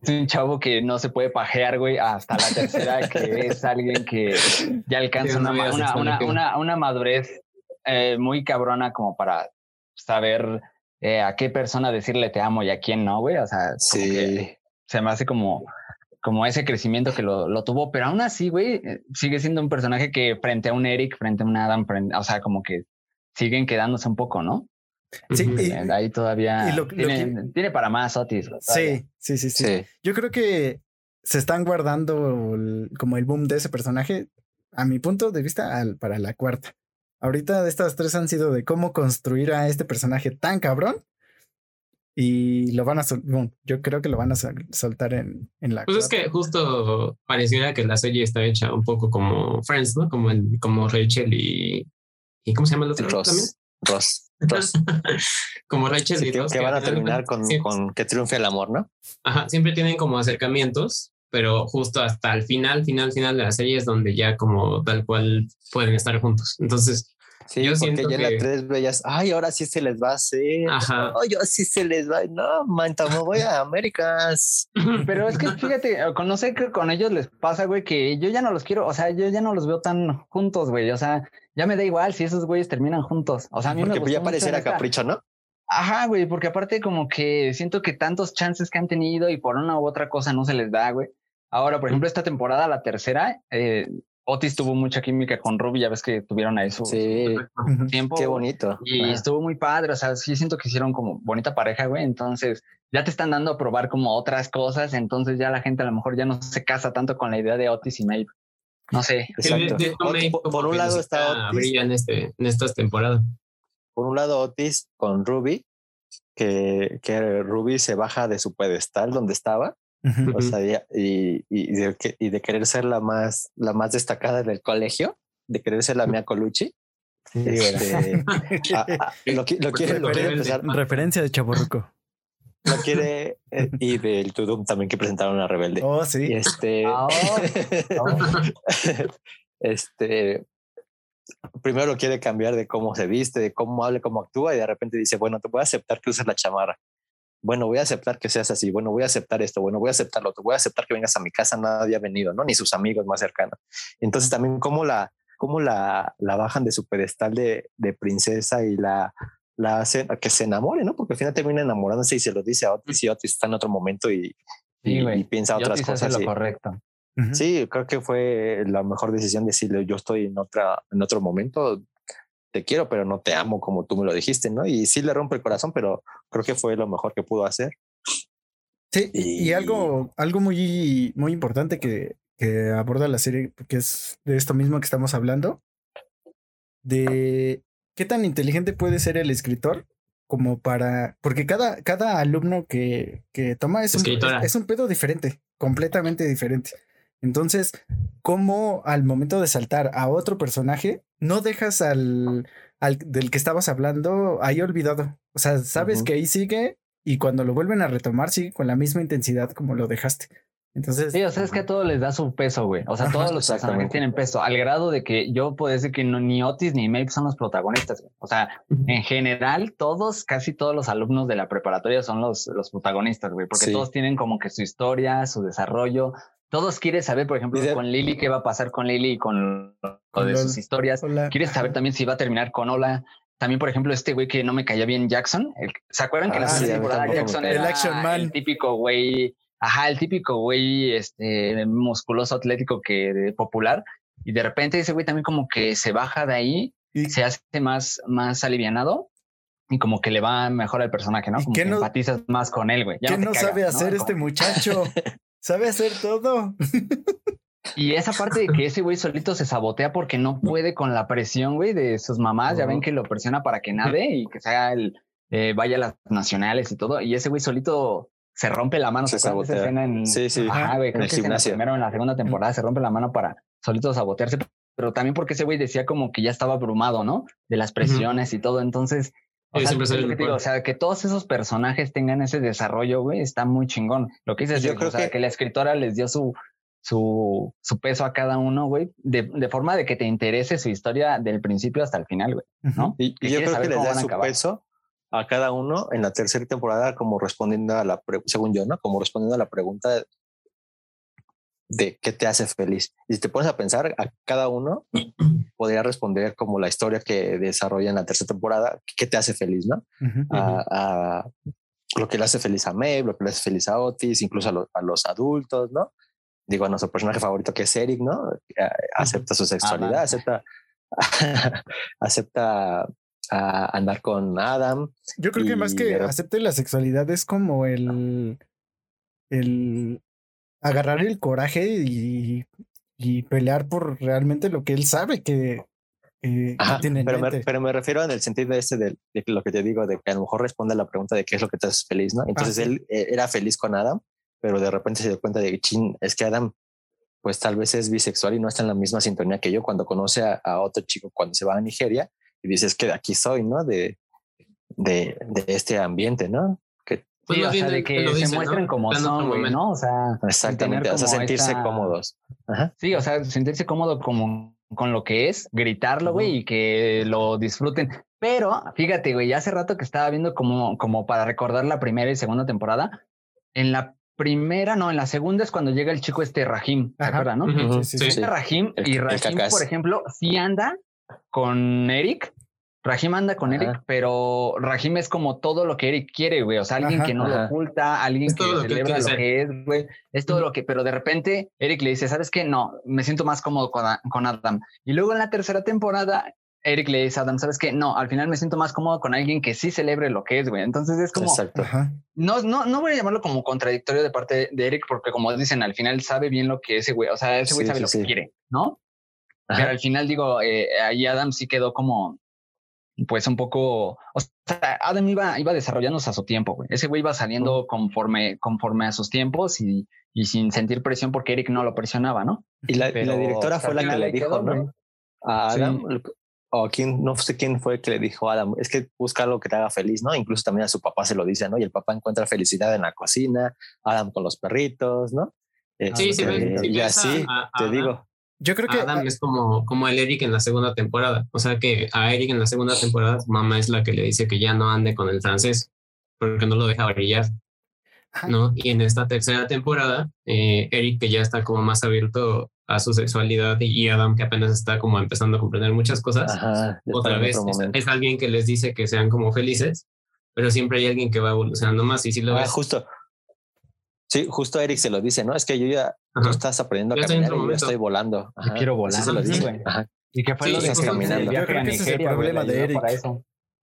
es un chavo que no se puede pajear, güey, hasta la tercera, que es alguien que ya *laughs* alcanza una, una una, una madurez eh, muy cabrona como para saber eh, a qué persona decirle te amo y a quién no, güey. O sea, Sí. se me hace como, como ese crecimiento que lo, lo tuvo, pero aún así, güey, eh, sigue siendo un personaje que frente a un Eric, frente a un Adam, frente- o sea, como que siguen quedándose un poco, ¿no? Sí, y- Eh, Ahí todavía y lo- lo tiene, tiene para más Otis. Sí, sí, sí, sí, Sí. Yo creo que se están guardando el- como el boom de ese personaje, a mi punto de vista, al- para la cuarta. Ahorita estas tres han sido de cómo construir a este personaje tan cabrón. Y lo van a sol- bueno, yo creo que lo van a sol- soltar en, en la Pues es cuarta. que justo pareciera que la serie está hecha un poco como Friends, ¿no? Como, en- como Rachel y, y ¿cómo se llama el otro? también? Ross. Ross. *laughs* Ross. como Rachel Sí, y que, Ross. que que van a terminar con, con que triunfe el amor, ¿no? Ajá, siempre tienen como acercamientos, pero justo hasta el final, final, final de la serie es donde ya como tal cual pueden estar juntos. Entonces, Sí, Yo porque siento ya en que- la tres bellas, ay, ahora sí se les va a hacer. Ajá. Ay, ahora sí se les va. No, manta, me voy a Américas. *laughs* Pero es que fíjate, con- no sé qué con ellos les pasa, güey, que yo ya no los quiero, o sea, yo ya no los veo tan juntos, güey. O sea, ya me da igual si esos güeyes terminan juntos. O sea, a mí me Porque pues gustó ya pareciera esta- capricho, ¿no? Ajá, güey, porque aparte como que siento que tantos chances que han tenido y por una u otra cosa no se les da, güey. Ahora, por ejemplo, esta temporada, la tercera, eh, Otis tuvo mucha química con Ruby, ya ves que tuvieron ahí su, Sí, su tiempo. qué bonito. Y estuvo muy padre, o sea, sí siento que hicieron como bonita pareja, güey. Entonces ya te están dando a probar como otras cosas, entonces ya la gente a lo mejor ya no se casa tanto con la idea de Otis y Maeve. No sé. De- de Por- un lado está Otis. brilla en, este, en estas temporadas. Por un lado, Otis con Ruby, que, que Ruby se baja de su pedestal donde estaba, O sea, y, y, de, que- y de querer ser la más, la más destacada del colegio, de querer ser la Mia Colucci. Este, *laughs* a- a- lo, qui- lo quiere, lo quiere Rebelde. empezar, Referencia de Chaborruco. lo quiere, eh, y del Tudum también que presentaron a Rebelde. Oh, Y sí. este, Ah, *laughs* este, primero lo quiere cambiar de cómo se viste, de cómo habla, cómo actúa, y de repente dice, bueno, te voy a aceptar que uses la chamarra. Bueno, voy a aceptar que seas así. Bueno, voy a aceptar esto. Bueno, voy a aceptar lo otro. Voy a aceptar que vengas a mi casa. Nadie ha venido, ¿no? Ni sus amigos más cercanos. Entonces también cómo la, cómo la, la bajan de su pedestal de, de princesa y la, la hacen a que se enamore, ¿no? Porque al final termina enamorándose y se lo dice a Otis y Otis está en otro momento y, Sí, y- y piensa Y otras Otis hace cosas. lo y- correcto. Ujú. Sí, creo que fue la mejor decisión decirle yo estoy en otra, en otro momento, te quiero, pero no te amo como tú me lo dijiste, ¿no? Y sí le rompe el corazón, pero creo que fue lo mejor que pudo hacer. Sí, y, y algo, algo muy, muy importante que, que aborda la serie, que es de esto mismo que estamos hablando, de qué tan inteligente puede ser el escritor como para, porque cada, cada alumno que, que toma es un, es, es un pedo diferente, completamente diferente. Entonces, ¿cómo al momento de saltar a otro personaje, no dejas al, al del que estabas hablando ahí olvidado? O sea, sabes que ahí sigue y cuando lo vuelven a retomar sigue con la misma intensidad como lo dejaste. Entonces, Sí, o sea, es que a todos les da su peso, güey. O sea, todos los personajes tienen peso, al grado de que yo puedo decir que no, ni Otis ni Maeve son los protagonistas. güey. O sea, en general, todos, casi todos los alumnos de la preparatoria son los, los protagonistas, güey, porque Sí. todos tienen como que su historia, su desarrollo. Todos quieren saber, por ejemplo, de- con Lily, qué va a pasar con Lily y con lo de sus historias. hola. Quieres saber también si va a terminar con Ola. También, por ejemplo, este güey que no me caía bien, Jackson. el- ¿Se acuerdan que en la Ah, sí, temporada Jackson era El action man. el típico güey, ajá, el típico güey, este, musculoso atlético que popular. Y de repente ese güey también como que se baja de ahí, ¿Y, se hace más, más alivianado y como que le va mejor al personaje, ¿no? ¿Y Como qué que no- empatizas más con él, güey. Ya ¿Qué no caga, sabe hacer Como- este muchacho? *laughs* sabe hacer todo. Y esa parte de que ese güey solito se sabotea porque no puede con la presión, güey, de sus mamás. Ya ven que lo presiona para que nade y que sea el, eh, vaya a las nacionales y todo. Y ese güey solito se rompe la mano. Se ¿Se acuerdan de esa sabotea. escena en, Sí, sí. Ajá, güey, En el que es en la gimnasio. primera o en la segunda temporada se rompe la mano para solito sabotearse. Pero también porque ese güey decía como que ya estaba abrumado, ¿no? De las presiones y todo. Entonces, o sea, que todos esos personajes tengan ese desarrollo, güey, está muy chingón. Lo que dices, yo creo o sea, que... la escritora les dio su, su, su peso a cada uno, güey, de, de, forma de que te interese su historia del principio hasta el final, güey, ¿no? Y, yo creo que les da su peso a cada uno en la tercera temporada como respondiendo a la, según yo, ¿no? Como respondiendo a la pregunta de qué te hace feliz. Y si te pones a pensar, a cada uno *clears throat* podría responder como la historia que desarrolla en la tercera temporada, qué te hace feliz, ¿no? a, lo que le hace feliz a Maeve, lo que le hace feliz a Otis, incluso a, los adultos, ¿no? Digo, a nuestro personaje favorito que es Eric, ¿no? Acepta su sexualidad, acepta, *laughs* acepta andar con Adam. Yo creo que más que acepte la sexualidad es como el, el agarrar el coraje y, y pelear por realmente lo que él sabe que, tiene pero, me, pero, me, refiero en el sentido este de, de, lo que te digo, de que a lo mejor responde a la pregunta de qué es lo que te hace feliz, ¿no? Entonces él eh, era feliz con Adam, pero de repente se dio cuenta de que, chin, es que Adam, pues tal vez es bisexual y no está en la misma sintonía que yo cuando conoce a, a otro chico cuando se va a Nigeria y dices que de aquí soy, ¿no? De, de, de este ambiente, ¿no? Pues sí, o sea, de que se muestren como son, güey, ¿no? O sea, exactamente, o sea, sentirse cómodos. Sí, o sea, sentirse cómodo como con lo que es, gritarlo, güey, y que lo disfruten. Pero, fíjate, güey, ya hace rato que estaba viendo como, como para recordar la primera y segunda temporada. En la primera, no, en la segunda es cuando llega el chico este Rahim, ¿te acuerdas, no? sí, sí, sí, Rahim, y Rahim, por ejemplo, sí anda con Eric, Rahim anda con Eric, pero Rahim es como todo lo que Eric quiere, güey. O sea, alguien que no lo oculta, alguien que celebra lo que, es, güey. Es todo lo que, pero de repente Eric le dice, ¿sabes qué? No, me siento más cómodo con, Adam. Y luego en la tercera temporada, Eric le dice a Adam, ¿sabes qué? No, al final me siento más cómodo con alguien que sí celebre lo que es, güey. Entonces es como, Exacto. no, no, no voy a llamarlo como contradictorio de parte de Eric, porque como dicen, al final sabe bien lo que ese güey, o sea, ese güey sabe lo que quiere, ¿no? Pero al final digo, eh, ahí Adam sí quedó como, pues un poco, o sea, Adam iba, iba desarrollándose a su tiempo, güey. Ese güey iba saliendo conforme, conforme a sus tiempos y, y, sin sentir presión porque Eric no lo presionaba, ¿no? Y la, directora fue la que le dijo, ¿no? A Adam, o quién, no sé quién fue que le dijo a Adam, es que busca algo que te haga feliz, ¿no? Incluso también a su papá se lo dice, ¿no? Y el papá encuentra felicidad en la cocina, Adam con los perritos, ¿no? Sí, sí, este, y así, te digo. Yo creo que Adam es como, como el Eric en la segunda temporada. O sea que a Eric en la segunda temporada, mamá es la que le dice que ya no ande con el francés porque no lo deja brillar. ¿no? Y en esta tercera temporada, eh, Eric, que ya está como más abierto a su sexualidad, y Adam, que apenas está como empezando a comprender muchas cosas, otra vez es, alguien que les dice que sean como felices, pero siempre hay alguien que va evolucionando más. Y si lo ah, justo, Sí, justo Eric se lo dice, ¿no? Es que yo ya, no estás aprendiendo a caminar y yo estoy volando. Yo quiero volar. lo. ¿Y qué fue lo que estás caminando? Yo creo que ese es el problema de Eric.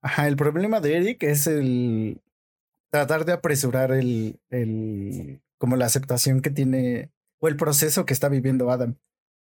Ajá, el problema de Eric es el tratar de apresurar el, el, como la aceptación que tiene o el proceso que está viviendo Adam.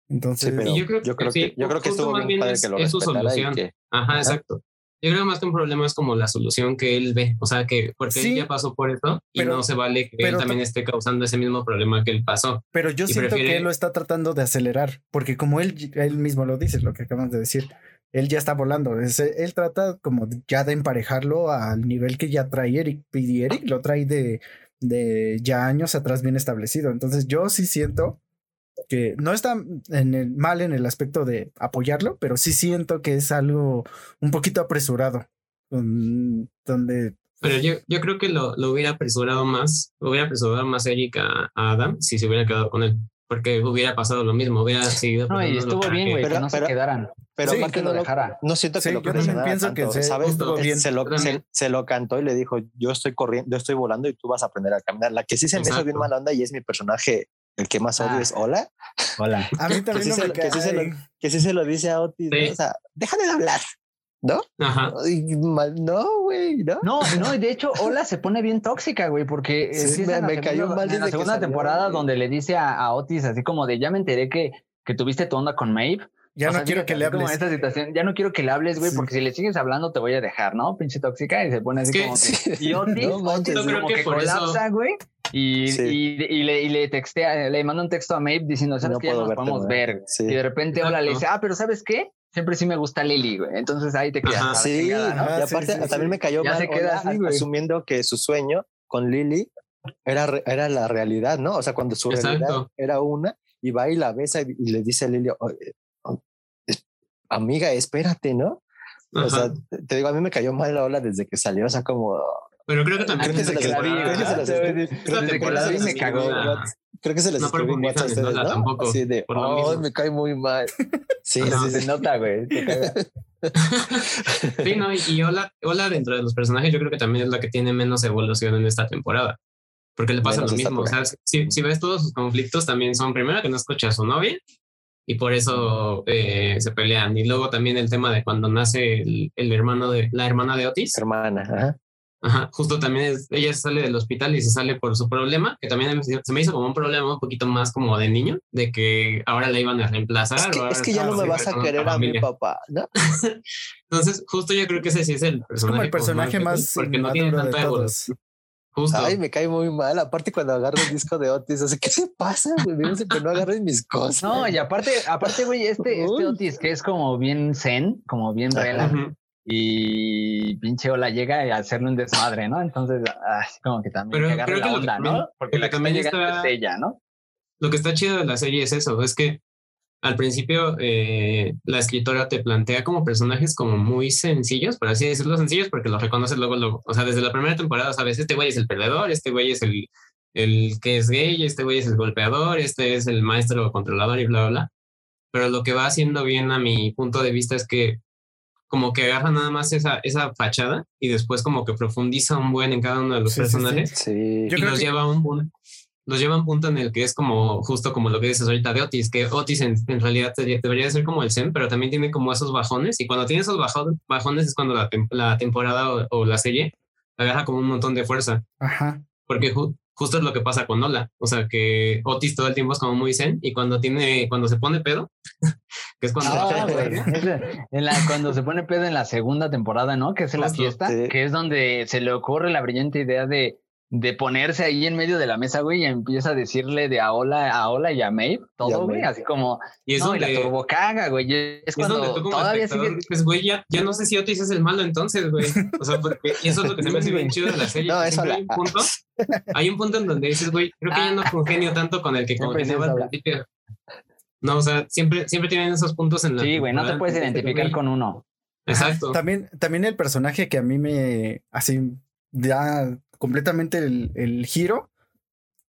Entonces, yo creo, yo creo que, yo creo que estuvo bien padre que lo respetara y que, Ajá, exacto. Yo creo más que un problema es como la solución que él ve, o sea, que porque él ya pasó por eso y no se vale que él también esté causando ese mismo problema que él pasó. Pero yo siento que él lo está tratando de acelerar, porque como él, él mismo lo dice, lo que acabas de decir, él ya está volando, él trata como ya de emparejarlo al nivel que ya trae Eric, y Eric lo trae de, de ya años atrás bien establecido. Entonces yo sí siento que no está en el, mal en el aspecto de apoyarlo, pero sí siento que es algo un poquito apresurado, donde... Pero yo, yo creo que lo, lo hubiera apresurado más, hubiera apresurado más Eric a, Adam si se hubiera quedado con él porque hubiera pasado lo mismo, hubiera seguido. No, y estuvo bien, güey, que no se quedaran. Pero sí, que no lo dejara. No siento que lo yo pienso que se, ¿sabes? Se lo, se, lo, cantó y le dijo, yo estoy corriendo, yo estoy volando y tú vas a aprender a caminar. La que sí se me hizo bien mala onda y es mi personaje el que más odio ah. es Hola. Hola. A mí también que, sí se, que, sí se lo, que sí se lo dice a Otis. ¿no? O sea, déjale de hablar. ¿No? Ajá. No, güey, ¿no? No, no, de hecho, Hola se pone bien tóxica, güey, porque sí, me, me cayó mal en la segunda temporada donde le dice a, Otis así como de ya me enteré que, que tuviste tu onda con Maeve. Ya no quiero que le hables. esta situación, ya no quiero que le hables, güey, porque si le sigues hablando te voy a dejar, ¿no? Pinche tóxica y se pone así como y Otis, *laughs* no, Otis como que, colapsa, güey. Y, y, y, le, y le textea, le manda un texto a Maeve diciendo, ¿sabes no qué? Ya nos podemos ver. Y de repente, hola, le dice, ah, pero ¿sabes qué? siempre sí me gusta Lily, güey. Entonces ahí te quedas. sí, y aparte también me cayó mal asumiendo que su sueño con Lily era, era la realidad, ¿no? O sea, cuando su realidad era una, y va y la besa y, le dice a Lily, amiga, espérate, ¿no? O sea, te digo, a mí me cayó mal la ola desde que salió, o sea, como... Pero creo que también... Creo que se me cagó. Creo que se les escribí en WhatsApp ¿no? Tampoco, Así de, oh, me cae muy mal. Sí, sí, se nota, güey. *laughs* sí, no, y Hola, Hola dentro de los personajes yo creo que también es la que tiene menos evolución en esta temporada. Porque le pasa lo mismo. O sea, si, si, ves todos sus conflictos también son primero que no escucha a su novia y por eso eh, se pelean. Y luego también el tema de cuando nace el, el, hermano de la hermana de Otis. Hermana, ajá. Ajá, justo también es, ella sale del hospital y se sale por su problema, que también se me hizo como un problema un poquito más como de niño, de que ahora la iban a reemplazar. Es que, ya no me vas a querer a mi papá, ¿no? *laughs* Entonces, justo yo creo que ese sí es el personaje. como el personaje más, porque no tiene tanta evolución. Justo. Ay, me cae muy mal. Aparte, cuando agarro el disco de Otis, así, ¿qué te pasa? Güey? que no agarren mis cosas. No, y aparte, aparte, güey, este, este Otis que es como bien zen, como bien relax, y pinche Ola llega a hacerle un desmadre, ¿no? Entonces, así como que también Pero, que la onda, ¿no? Porque la también llega ella, ¿no? Lo que está chido de la serie es eso, es que al principio eh, la escritora te plantea como personajes como muy sencillos, por así decirlo, sencillos, porque los reconoces luego, luego. O sea, desde la primera temporada sabes, este güey es el perdedor, este güey es el, el que es gay, este güey es el golpeador, este es el maestro controlador y bla, bla, bla. Pero lo que va haciendo bien a mi punto de vista es que como que agarra nada más esa, esa fachada y después como que profundiza un buen en cada uno de los personajes sí, sí. y los lleva a un los lleva a un punto en el que es como justo como lo que dices ahorita de Otis, que Otis en, realidad debería ser como el Zen, pero también tiene como esos bajones y cuando tiene esos bajones es cuando la, la temporada o, la serie agarra como un montón de fuerza. Ajá. Porque justo es lo que pasa con Nola. O sea, que Otis todo el tiempo es como muy zen y cuando tiene, cuando se pone pedo, *laughs* que es cuando... Ah, en la, cuando se pone pedo en la segunda temporada, ¿no? Que es en la fiesta, que es donde se le ocurre la brillante idea de de ponerse ahí en medio de la mesa, güey, y empieza a decirle de a hola, a hola y a Maeve, todo, güey, así como, y eso no, la turbocaga, güey, es, cuando todavía sigue... Pues, güey, ya, ya no sé si Otis es el malo entonces, güey, o sea, porque, y eso es lo que se me hace bien *laughs* chido de la serie, no, eso hay un punto, hay un punto en donde dices, güey, creo que ya no congenio tanto con el que congeniaba al principio. No, o sea, siempre, siempre tienen esos puntos en la Sí, güey, no te puedes identificar con uno. Exacto. También, también el personaje que a mí me, así, ya completamente el, giro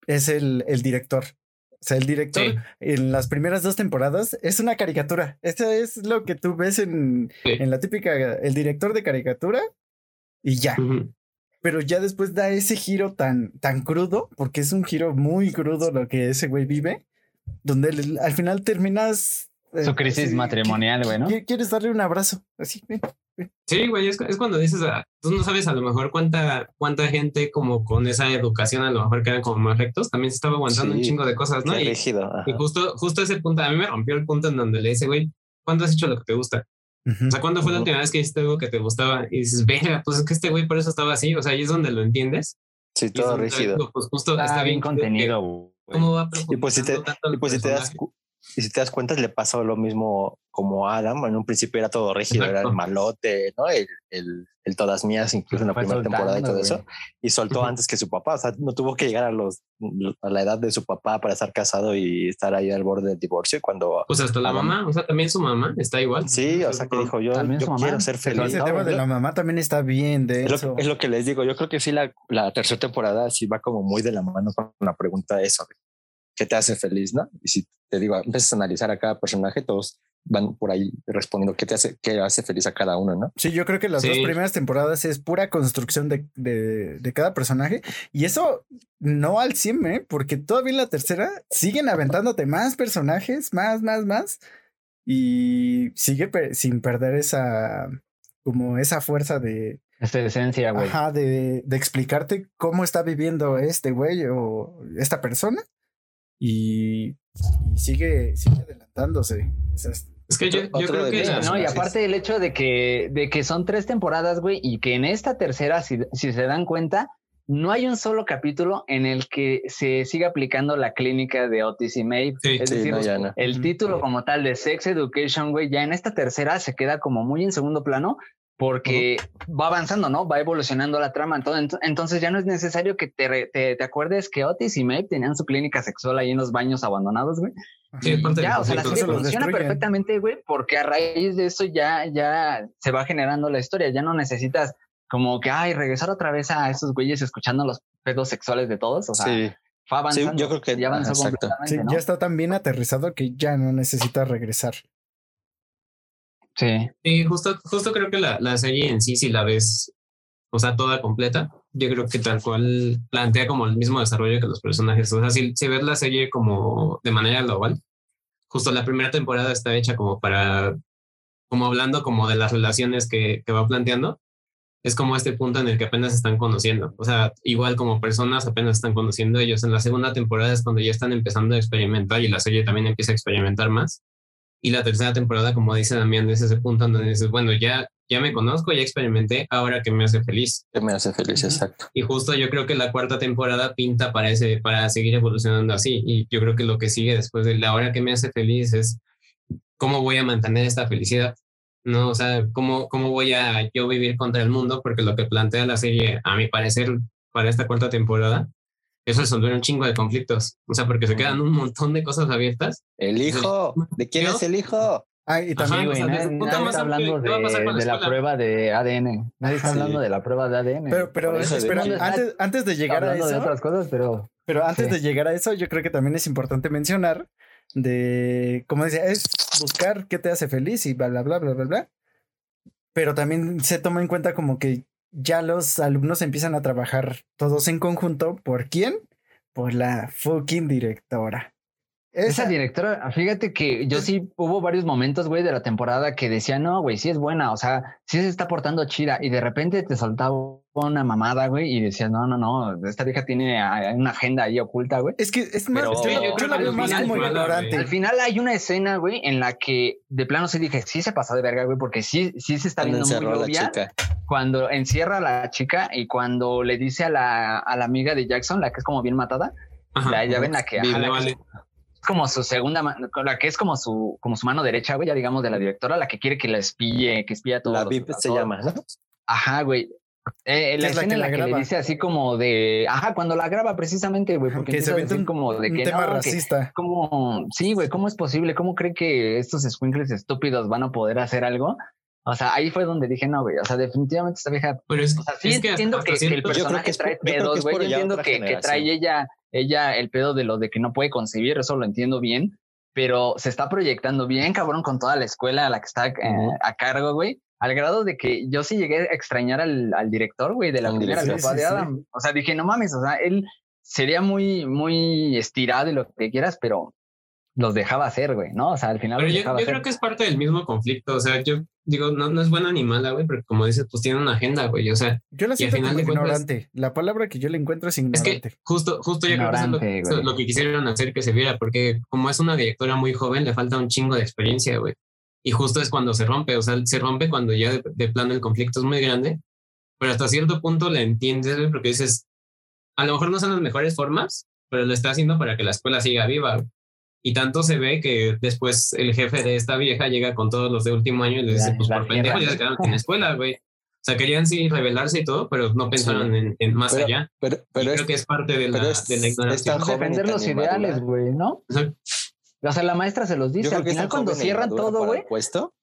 es el, director. O sea, el director en las primeras dos temporadas es una caricatura. Eso es lo que tú ves en, en la típica, el director de caricatura y ya. Pero ya después da ese giro tan, tan crudo, porque es un giro muy crudo lo que ese güey vive, donde al final terminas... Eh, Su crisis matrimonial, güey, ¿no? Quieres darle un abrazo, así, Sí, güey, es, cuando dices, ah, tú no sabes a lo mejor cuánta, cuánta gente como con esa educación a lo mejor quedan como más rectos, también se estaba aguantando un chingo de cosas, ¿no? Y, y, justo, justo ese punto, a mí me rompió el punto en donde le dice, güey, ¿cuándo has hecho lo que te gusta? O sea, ¿cuándo fue la última vez que hiciste algo que te gustaba? Y dices, venga, pues es que este güey por eso estaba así, o sea, ahí es donde lo entiendes. Sí, todo rígido. Pues justo está, bien contenido. ¿Cómo va y pues si te, y pues si te das y si te das cuenta, le pasó lo mismo como a Adam. En un principio era todo rígido, era el malote, ¿no? El, el, el, todas mías, incluso en la primera temporada y todo eso. Y soltó antes que su papá. O sea, no tuvo que llegar a, los, a la edad de su papá para estar casado y estar ahí al borde del divorcio. Cuando. Pues hasta la mamá, o sea, también su mamá está igual. Sí, o sea, que dijo yo, yo quiero ser feliz. Ese tema de la mamá también está bien. De es, eso. Lo, es lo que les digo. Yo creo que sí, la, la tercera temporada sí va como muy de la mano con la pregunta de eso. ¿Qué te hace feliz, no? Y si te digo, empiezas a analizar a cada personaje, todos van por ahí respondiendo qué te hace, qué hace feliz a cada uno, ¿no? Sí, yo creo que las dos primeras temporadas es pura construcción de, de, cada personaje y eso no al 100, ¿eh? porque todavía en la tercera siguen aventándote más personajes, más, más, más y sigue sin perder esa, como esa fuerza de... Esa esencia, güey. Ajá, de, de explicarte cómo está viviendo este güey o esta persona y, sigue, sigue adelantándose. Es que yo, creo que... No, y aparte el hecho de que, de que son tres temporadas, güey, y que en esta tercera, si, si se dan cuenta, no hay un solo capítulo en el que se siga aplicando la clínica de Otis y Maeve. es decir, el título como tal de Sex Education, güey, ya en esta tercera se queda como muy en segundo plano porque va avanzando, ¿no? Va evolucionando la trama. Entonces, entonces ya no es necesario que te, te, acuerdes que Otis y Maeve tenían su clínica sexual ahí en los baños abandonados, güey. Sí, ya, o sea, la serie funciona perfectamente, güey, porque a raíz de eso ya, ya se va generando la historia. Ya no necesitas como que, ay, regresar otra vez a esos güeyes escuchando los pedos sexuales de todos. O sea, sí. fue avanzando. yo creo que ya avanzó sí, Ya está tan bien aterrizado que ya no necesita regresar. Sí. Sí, justo, justo creo que la, la serie en sí, si la ves, o sea, toda completa, yo creo que tal cual plantea como el mismo desarrollo que los personajes. O sea, si, si ves la serie como de manera global, justo la primera temporada está hecha como para, como hablando como de las relaciones que, que va planteando. Es como este punto en el que apenas están conociendo. O sea, igual como personas apenas están conociendo ellos. En la segunda temporada es cuando ya están empezando a experimentar y la serie también empieza a experimentar más. Y la tercera temporada, como dice Damián, es ese punto donde dices, bueno, ya, ya me conozco, ya experimenté, ahora que me hace feliz. Que me hace feliz, exacto. Y justo yo creo que la cuarta temporada pinta para, ese, para seguir evolucionando así. Y yo creo que lo que sigue después de la hora que me hace feliz es cómo voy a mantener esta felicidad. ¿no? O sea, ¿cómo, cómo voy a yo vivir contra el mundo? Porque lo que plantea la serie, a mi parecer, para esta cuarta temporada, eso resolver un chingo de conflictos. O sea, porque se quedan un montón de cosas abiertas. El hijo, ¿de quién es el hijo? Ay, y también, nadie, está hablando de, la prueba de ADN. Nadie está hablando de la prueba de ADN. Pero, pero espera, antes, antes, de llegar a eso. De otras cosas, pero. Pero antes de llegar a eso, yo creo que también es importante mencionar de, como decía, es buscar qué te hace feliz y bla, bla, bla, bla, bla, bla. Pero también se toma en cuenta como que ya los alumnos empiezan a trabajar todos en conjunto. ¿Por quién? Por la fucking directora. Esa, directora, fíjate que yo sí hubo varios momentos, güey, de la temporada que decía, no, güey, sí es buena, o sea, sí se está portando chida, y de repente te soltaba una mamada, güey, y decías, no, no, no, esta vieja tiene una agenda ahí oculta, güey. Es que es más, yo, la veo más como ignorante. Al final hay una escena, güey, en la que de plano sí dije, sí se pasó de verga, güey, porque sí, sí se está viendo muy obvia. Cuando encierra a la chica y cuando le dice a la, a la amiga de Jackson, la que es como bien matada, la, ya ven la que, como su segunda mano, la que es como su, como su mano derecha, güey, ya digamos de la directora, la que quiere que la espíe, que espía todo. La VIP se llama, ¿no? Ajá, güey. Eh, la escena en la que le dice así como de, ajá, cuando la graba precisamente, güey, porque se ve como de que tema racista. como, sí, güey, ¿cómo es posible? ¿Cómo cree que estos squinkles estúpidos van a poder hacer algo? O sea, ahí fue donde dije, no, güey, o sea, definitivamente esta vieja. Pero es, o sea, sí entiendo que, el personaje trae pedos, güey. Yo, entiendo que, que, trae ella ella el pedo de lo de que no puede concebir, eso lo entiendo bien, pero se está proyectando bien, cabrón, con toda la escuela a la que está eh, a cargo, güey. Al grado de que yo sí llegué a extrañar al, al director, güey, de la primera sí, de Adam. O sea, dije, no mames, o sea, él sería muy, muy estirado y lo que quieras, pero los dejaba hacer, güey, ¿no? O sea, al final. Pero yo, creo que es parte del mismo conflicto. O sea, yo digo, no, no es buena ni mala, güey, porque como dices, pues tiene una agenda, güey. O sea, yo la siento como ignorante. La palabra que yo le encuentro es ignorante. Es que justo, justo yo creo que es lo, que quisieron hacer que se viera, porque como es una directora muy joven, le falta un chingo de experiencia, güey. Y justo es cuando se rompe, o sea, se rompe cuando ya de, plano el conflicto es muy grande, pero hasta cierto punto le entiendes, güey, porque dices, a lo mejor no son las mejores formas, pero lo está haciendo para que la escuela siga viva. Y tanto se ve que después el jefe de esta vieja llega con todos los de último año y le dice, pues por pendejo ya se quedaron sin escuela, güey. O sea, querían sí rebelarse y todo, pero no pensaron en, más allá. Pero, pero creo que es parte de la, de la ignorancia. defender los ideales, güey, ¿no? O sea, la maestra se los dice. Al final, cuando cierran todo, güey. puesto?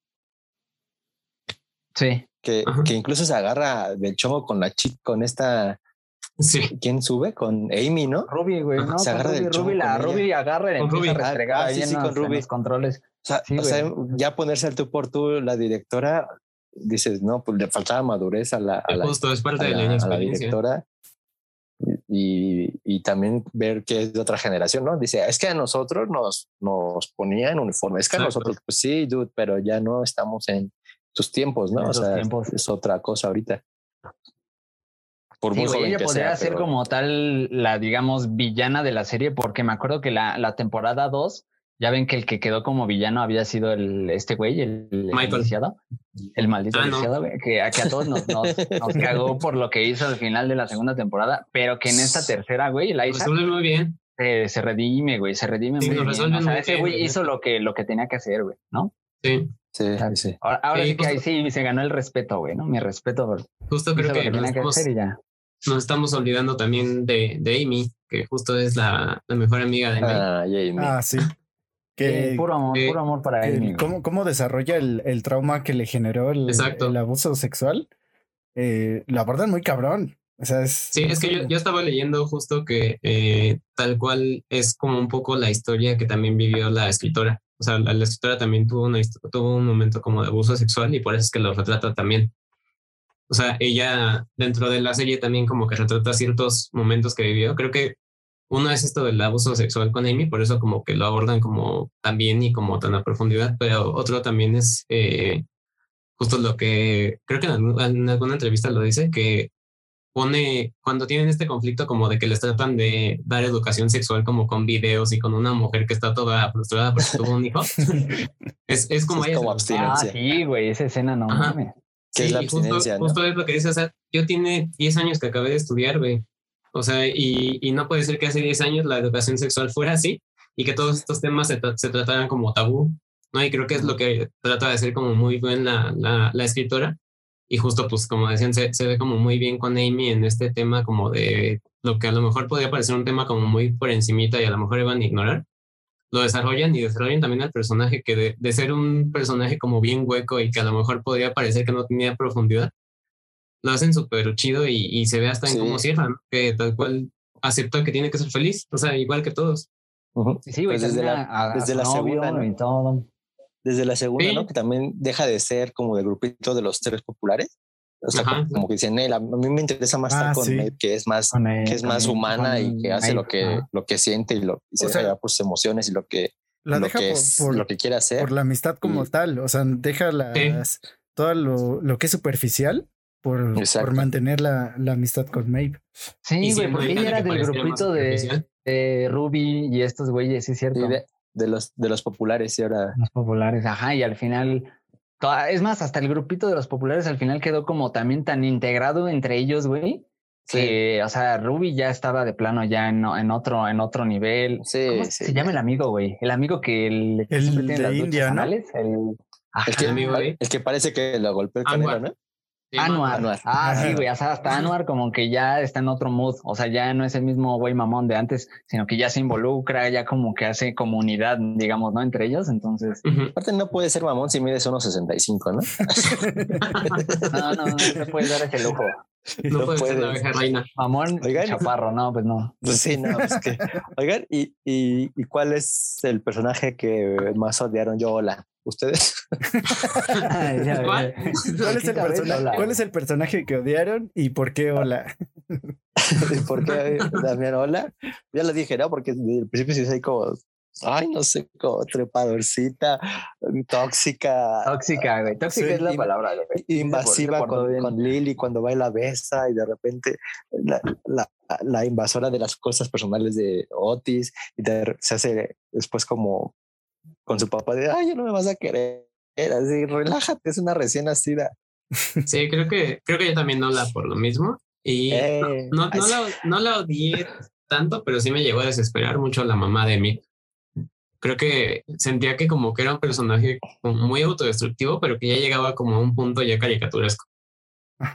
Sí. Que, que, incluso se agarra del chongo con la chica, con esta Sí. ¿Quién sube? Con Amy, ¿no? Ruby, güey, ¿no? Se agarra Ruby, Ruby, la Ruby agarra y empieza a ah, sí, sí, con Ruby. los controles. O sea, ya ponerse al tú por tú, la directora, dices, no, pues le faltaba madurez a la, a la, Justo, es parte de la, a la directora. Y, y, también ver que es de otra generación, ¿no? Dice, es que a nosotros nos, nos ponía en uniforme. Es que a nosotros, pues sí, dude, pero ya no estamos en tus tiempos, ¿no? o sea, es otra cosa ahorita sí, ella podría ser como tal la, digamos, villana de la serie, porque me acuerdo que la, la temporada 2, ya ven que el que quedó como villano había sido el, este güey, el, Michael. El maldito ah, güey, que, a todos nos, nos, *laughs* cagó por lo que hizo al final de la segunda temporada, pero que en esta tercera, güey, la hizo. muy bien. se redime, güey, se redime muy bien. O sea, ese güey hizo lo que, lo que tenía que hacer, güey, ¿no? Sí. Sí, sí. Ahora, sí, que ahí sí se ganó el respeto, güey, ¿no? Mi respeto. Justo creo que, nos, estamos, nos, estamos olvidando también de, de Amy, que justo es la, la mejor amiga de ah, Amy. Ah, sí. *laughs* Que, puro amor, puro amor para Amy. ¿cómo, ¿Cómo desarrolla el, el, trauma que le generó el, el abuso sexual? Eh, la abordan muy cabrón. O sea, es, sí, es que yo, yo estaba leyendo justo que eh, tal cual es como un poco la historia que también vivió la escritora o sea, la, escritora también tuvo, una, tuvo un momento como de abuso sexual y por eso es que lo retrata también. O sea, ella dentro de la serie también como que retrata ciertos momentos que vivió. Creo que uno es esto del abuso sexual con Amy, por eso como que lo abordan como tan bien y como tan a profundidad, pero otro también es eh, justo lo que creo que en alguna entrevista lo dice, que pone, cuando tienen este conflicto como de que les tratan de dar educación sexual como con videos y con una mujer que está toda frustrada porque tuvo un hijo, *laughs* es, es como... Es como abstinencia. Ah, sí, güey, esa escena no mames. Que es la abstinencia, justo, justo, es lo que dice, o sea, yo tiene 10 años que acabé de estudiar, güey. O sea, y, y, no puede ser que hace 10 años la educación sexual fuera así y que todos estos temas se, se trataran como tabú, ¿no? Y creo que es lo que trata de hacer como muy bien la, la, la escritora, y justo, pues, como decían, se, se, ve como muy bien con Amy en este tema, como de lo que a lo mejor podría parecer un tema como muy por encimita y a lo mejor iban a ignorar. Lo desarrollan y desarrollan también al personaje, que de, de ser un personaje como bien hueco y que a lo mejor podría parecer que no tenía profundidad, lo hacen súper chido y, y, se ve hasta en cómo cierran, que tal cual acepta que tiene que ser feliz, o sea, igual que todos. Sí, güey, pues desde la, desde la segunda, ¿no? todo desde la segunda, ¿no? Que también deja de ser como el grupito de los tres populares. O sea, como, que dicen, a mí me interesa más estar ah, con él, que es más, que es más humana y que hace lo que, lo que siente y lo y se deja por sus emociones y lo que, lo que, es, lo que quiere hacer. Por la amistad como tal. O sea, deja las, todo lo, lo que es superficial por, por mantener la, la, amistad con Maeve. Sí, güey, porque ella era del grupito de, Ruby y estos güeyes, sí es cierto de los, de los populares y ahora. Los populares, ajá, y al final. Es más, hasta el grupito de los populares al final quedó como también tan integrado entre ellos, güey. Que, o sea, Ruby ya estaba de plano ya en, en otro, en otro nivel. Sí, ¿Cómo se llama el amigo, güey? El amigo que el, el de India, ¿no? El, el, que, amigo, el que parece que lo golpeó el canelo, ¿no? Anuar. Ah, sí, güey. hasta Anuar como que ya está en otro mood. O sea, ya no es el mismo güey mamón de antes, sino que ya se involucra, ya como que hace comunidad, digamos, ¿no? Entre ellos. Entonces. Aparte, no puede ser mamón si mides unos 65, *laughs* ¿no? no, no, no se puede dar ese lujo. No, puede ser la abeja reina. Mamón, Oigan, chaparro, no, pues no. Pues sí, no, es que. Oigan, ¿y, y, y cuál es el personaje que más odiaron yo? Hola. ¿Ustedes? *laughs* ¿Cuál? es el personaje, ¿Cuál es el personaje que odiaron y por qué hola? *laughs* ¿Por qué Damián hola? Ya lo dije, ¿no? Porque desde el principio sí soy como, ay, no sé, como trepadorcita, tóxica. Tóxica, güey. Tóxica es la palabra. Invasiva con, con, Lily cuando va y la besa y de repente la, la, la invasora de las cosas personales de Otis y se hace después como con su papá de, ay, ya no me vas a querer. Así, relájate, es una recién nacida. Sí, creo que, creo que yo también no la por lo mismo. Y eh, no, no, la, no, la, odié tanto, pero sí me llegó a desesperar mucho la mamá de mí. Creo que sentía que como que era un personaje muy autodestructivo, pero que ya llegaba como a un punto ya caricaturesco.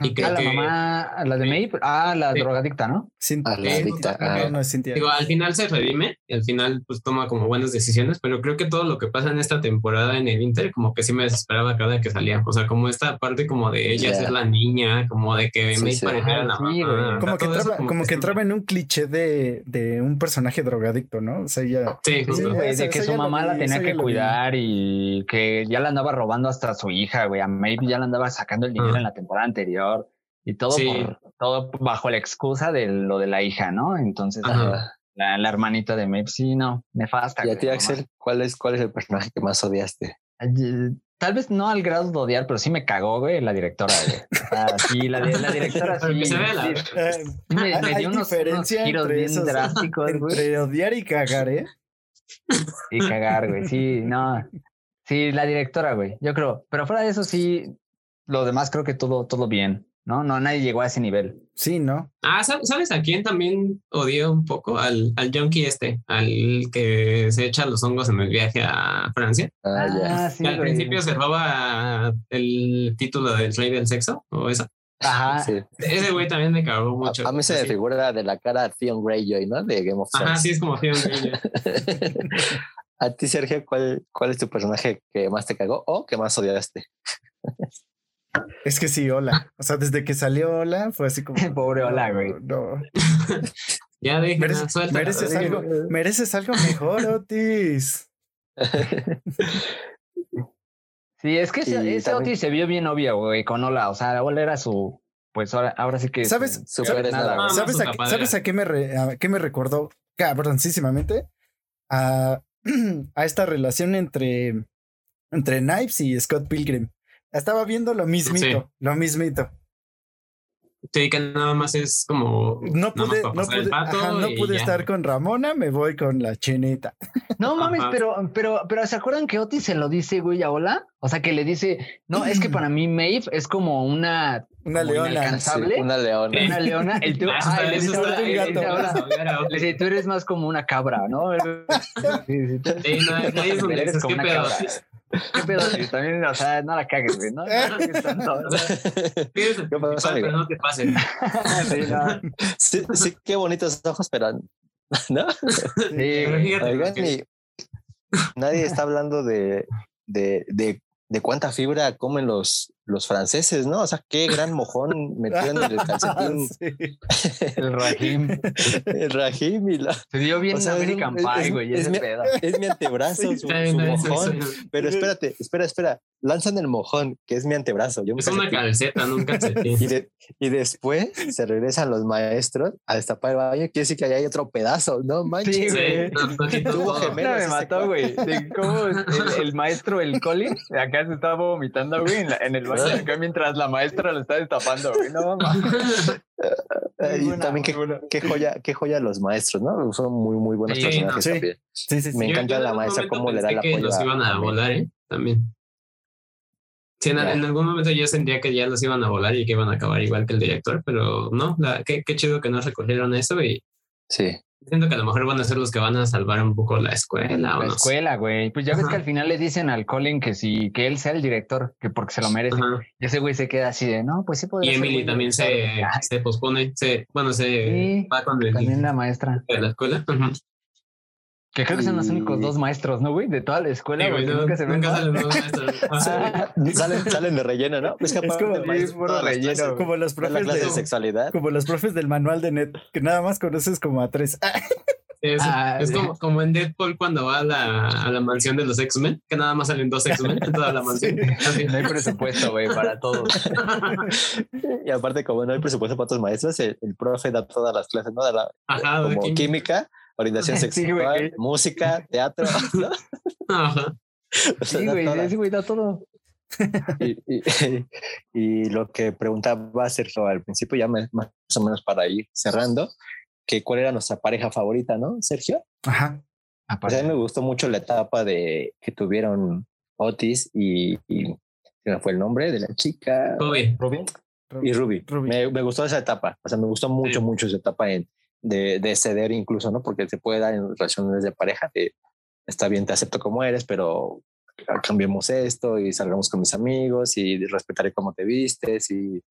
Y creo ah, la mamá, la de May, ah, la drogadicta, ¿no? Cintia. la adicta. Ah, no es Cintia. Digo, al final se redime, y al final pues toma como buenas decisiones, pero creo que todo lo que pasa en esta temporada en el Inter, como que sí me desesperaba cada vez que salía. O sea, como esta parte como de ella ser la niña, como de que May pareciera la mamá. Como que, entraba, como, que, entraba en un cliché de, de un personaje drogadicto, ¿no? O sea, ya. Sí, justo. de que su mamá la tenía que cuidar y que ya la andaba robando hasta su hija, güey. A May ya la andaba sacando el dinero en la temporada anterior y todo, todo bajo la excusa de lo de la hija, ¿no? Entonces, la, la, hermanita de Maeve, sí, no, nefasta. Y a ti, Axel, ¿cuál es, ¿cuál es el personaje que más odiaste? Tal vez no al grado de odiar, pero sí me cagó, güey, la directora, sí, la, la directora *laughs* sí. Se ve la... Eh, me, me dio unos, giros bien drásticos, *laughs* Entre odiar y cagar, ¿eh? Y cagar, güey, sí, no. Sí, la directora, güey, yo creo. Pero fuera de eso, sí, lo demás creo que todo, todo bien. ¿no? No, nadie llegó a ese nivel. Sí, ¿no? Ah, ¿sabes a quién también odió un poco? Al, al junkie este, al que se echa los hongos en el viaje a Francia. Ah, ya. Ah, al principio se roba el título del rey del sexo, o eso. Ajá. Ese güey también me cagó mucho. A, mí se me figura de la cara Theon Greyjoy, ¿no? De Game of Thrones. Ajá, sí, es como Theon Greyjoy. *laughs* a ti, Sergio, ¿cuál, ¿cuál es tu personaje que más te cagó o que más odiaste? *laughs* Es que sí, hola. O sea, desde que salió hola, fue así como. *laughs* Pobre hola, güey. No. *laughs* ya deja, mereces, mereces algo, mereces algo mejor, Otis. *laughs* sí, es que ese, Otis se vio bien obvio, güey, con hola. O sea, hola era su. Pues ahora, ahora sí que. ¿Sabes? nada, ¿Sabes, a, ¿Sabes a qué me, a qué me recordó cabroncísimamente? A, *clears throat* a esta relación entre, entre Knives y Scott Pilgrim. Estaba viendo lo mismito, lo mismito. Sí, que nada más es como. No pude, no pude, no pude estar con Ramona, me voy con la chinita. No mames, pero, pero, pero ¿se acuerdan que Otis se lo dice, güey, a Hola? O sea, que le dice, no, es que para mí Maeve es como una. Una leona. una leona. Una leona. El tú, ah, le dice, le dice, tú eres más como una cabra, ¿no? Sí, sí, sí. no, eres como una cabra. *laughs* ¿Qué pedo? También, o sea, no la cagues, güey, ¿no? No, tanto, *laughs* ¿Qué pasa, pero no te pasen. *laughs* sí, no. sí, sí, qué bonitos ojos, pero ¿no? Sí, Oigan, y nadie está hablando de, de, de de cuánta fibra comen los, los franceses, ¿no? O sea, qué gran mojón metieron en el calcetín. *laughs* El Rahim. el Rahim y la... Se dio bien o sea, American Pie, güey, es, mi, es, mi, antebrazo, su, mojón. Pero espérate, espera, espera. Lanzan el mojón, que es mi antebrazo. Yo es una calceta, no un calcetín. Y, después se regresan los maestros a destapar el baño. Quiere decir que hay otro pedazo, ¿no? Manches. Sí, güey. Tuvo gemelos. me mató, güey. ¿Cómo el, el, maestro, el Colin, acá se estaba vomitando, güey, en, el mientras la maestra lo está destapando, güey. No, *laughs* y también qué, qué, joya, qué joya los maestros, ¿no? Son muy, muy buenos personajes también. Sí, sí, Me encanta la maestra cómo le da la. Que los iban a volar, ¿eh? También. Sí, en, algún momento yo sentía que ya los iban a volar y que iban a acabar igual que el director, pero no, qué, qué chido que no recogieron eso y sí. Siento que a lo mejor van a ser los que van a salvar un poco la escuela. La escuela, güey. Pues ya ves que al final le dicen al Colin que sí, que él sea el director, que porque se lo merece. Y ese güey se queda así de, no, pues sí puede Y Emily también se, *laughs* se, pospone, se, bueno, se va con el, también la maestra de la escuela. Que creo que son los únicos dos maestros, ¿no, güey? De toda la escuela, güey. nunca se ven. Nunca salen dos maestros. *laughs* *laughs* salen, salen de relleno, ¿no? Es, como, es relleno. como los profes de, sexualidad. Como los profes del manual de net, que nada más conoces como a tres. *laughs* Es, ah, es como, como, en Deadpool cuando va a la, a la mansión de los X-Men, que nada más salen dos X-Men en toda la mansión. No hay presupuesto, güey, para todos. y aparte, como no hay presupuesto para otros maestros, el, profe da todas las clases, ¿no? De la, Ajá, como química orientación *laughs* sexual, música, teatro. *laughs* Ajá. sí, güey, ese güey da todo. *laughs* y, lo que preguntaba Sergio al principio, ya más o menos para ir cerrando, que cuál era nuestra pareja favorita, ¿no, Sergio? Ajá. a mí me gustó mucho la etapa de que tuvieron Otis y, y me fue el nombre de la chica. Ruby. Ruby. Y Ruby. Me, me, gustó esa etapa. O sea, me gustó mucho, mucho esa etapa en, de, de, ceder incluso, ¿no? Porque se puede dar en relaciones de pareja, de, está bien, te acepto como eres, pero cambiemos esto y salgamos con mis amigos y respetaré cómo te vistes y,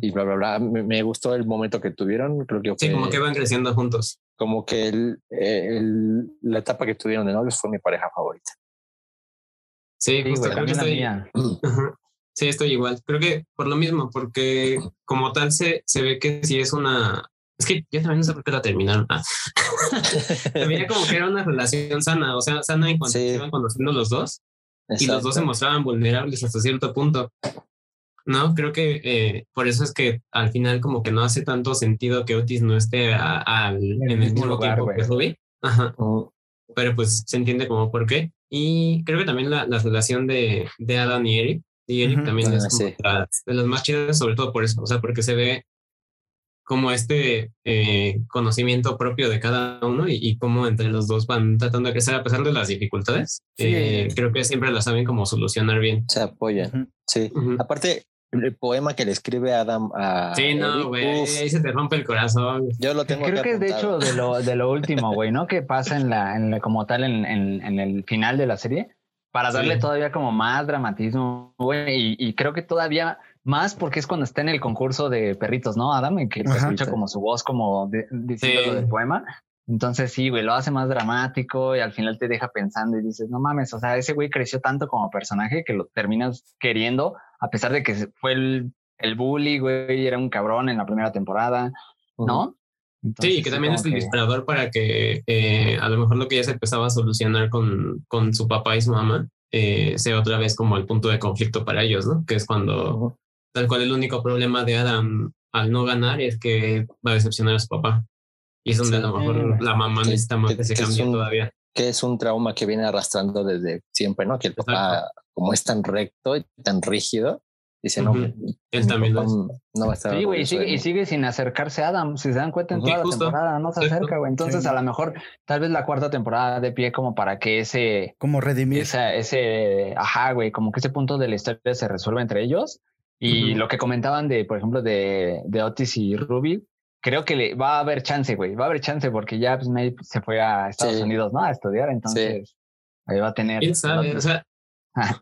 y bla, bla, bla. Me, gustó el momento que tuvieron, creo que... Sí, como que van creciendo juntos. Como que el, el, la etapa que tuvieron de novios fue mi pareja favorita. Sí, justo, creo que estoy... *clears throat* Sí, estoy igual. Creo que por lo mismo, porque como tal se, se ve que si es una, es que yo también no sé por qué la terminaron. Ah. *laughs* También como que era una relación sana, o sea, sana en cuanto se iban conociendo los dos y los dos se mostraban vulnerables hasta cierto punto. No, creo que eh, por eso es que al final como que no hace tanto sentido que Otis no esté en, el mismo lugar, tiempo que Ruby. Ajá. Oh. Pero pues se entiende como por qué. Y creo que también la, la relación de, de Adam y Eric, y Eric también es como de las más chidas, sobre todo por eso, o sea, porque se ve como este eh, conocimiento propio de cada uno y, cómo entre los dos van tratando de crecer a pesar de las dificultades. Eh, creo que siempre lo saben cómo solucionar bien. Se apoyan. Sí. Aparte, el poema que le escribe Adam a. Sí, no, güey. Ahí se te rompe el corazón. Yo lo tengo Creo que es de hecho de lo, *laughs* de lo último, güey, ¿no? Que pasa en la, en como tal en, en, en, el final de la serie. Para darle todavía como más dramatismo, güey. Y, creo que todavía más porque es cuando está en el concurso de perritos, ¿no? Adam, en que escucha como su voz como diciendo lo del poema. Entonces sí, güey, lo hace más dramático y al final te deja pensando y dices, no mames, o sea, ese güey creció tanto como personaje que lo terminas queriendo, a pesar de que fue el, el bully, güey, era un cabrón en la primera temporada, ¿no? sí, que también es el disparador para que eh, a lo mejor lo que ya se empezaba a solucionar con, con su papá y su mamá eh, sea otra vez como el punto de conflicto para ellos, ¿no? Que es cuando tal cual el único problema de Adam al no ganar es que va a decepcionar a su papá. Y es donde a lo mejor la mamá necesita más que, se cambie todavía. Que es un trauma que viene arrastrando desde siempre, ¿no? Que el papá, como es tan recto y tan rígido, dice, no, él también no, va a estar. Sí, güey, y sigue, y sigue sin acercarse a Adam. Si se dan cuenta en toda la temporada, no se acerca, güey. Entonces, a lo mejor, tal vez la cuarta temporada de pie como para que ese. Como redimir. ese, ajá, güey, como que ese punto de la historia se resuelva entre ellos. Y lo que comentaban de, por ejemplo, de, de Otis y Ruby, creo que le, va a haber chance, güey. Va a haber chance porque ya pues, May se fue a Estados Unidos, ¿no? A estudiar, entonces ahí va a tener. ¿Quién sabe? O sea,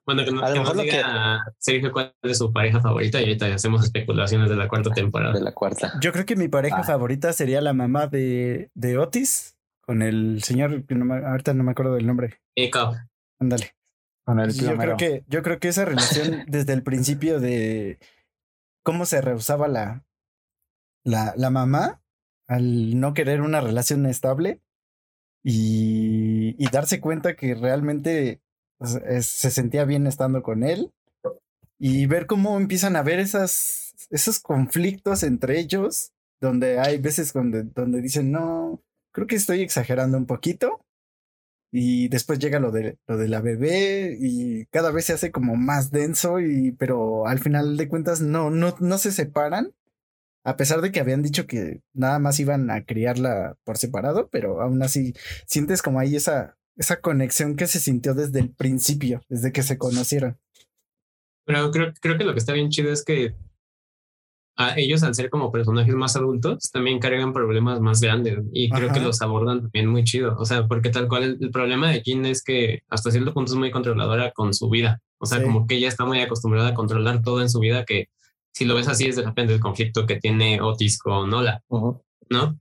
bueno, que, no, a lo mejor diga que... Sergio cuál es su pareja favorita y ahorita hacemos especulaciones de la cuarta temporada. De la cuarta. Yo creo que mi pareja ah. favorita sería la mamá de, de Otis con el señor, que no ahorita no me acuerdo del nombre. Eco. Ándale. Con el yo creo que yo creo que esa relación desde el principio de cómo se rehusaba la, la, la mamá al no querer una relación estable y, y darse cuenta que realmente se sentía bien estando con él y ver cómo empiezan a ver esas, esos conflictos entre ellos, donde hay veces donde, donde dicen, no, creo que estoy exagerando un poquito. Y después llega lo de, lo de la bebé y cada vez se hace como más denso, y, pero al final de cuentas no, no, no se separan a pesar de que habían dicho que nada más iban a criarla por separado, pero aún así sientes como ahí esa, esa conexión que se sintió desde el principio, desde que se conocieron. Pero creo, creo que lo que está bien chido es que a ellos, al ser como personajes más adultos, también cargan problemas más grandes y creo que los abordan también muy chido. O sea, porque tal cual el, problema de Jean es que hasta cierto punto es muy controladora con su vida. O sea, como que ella está muy acostumbrada a controlar todo en su vida que si lo ves así, es de repente el conflicto que tiene Otis con Ola, ¿no?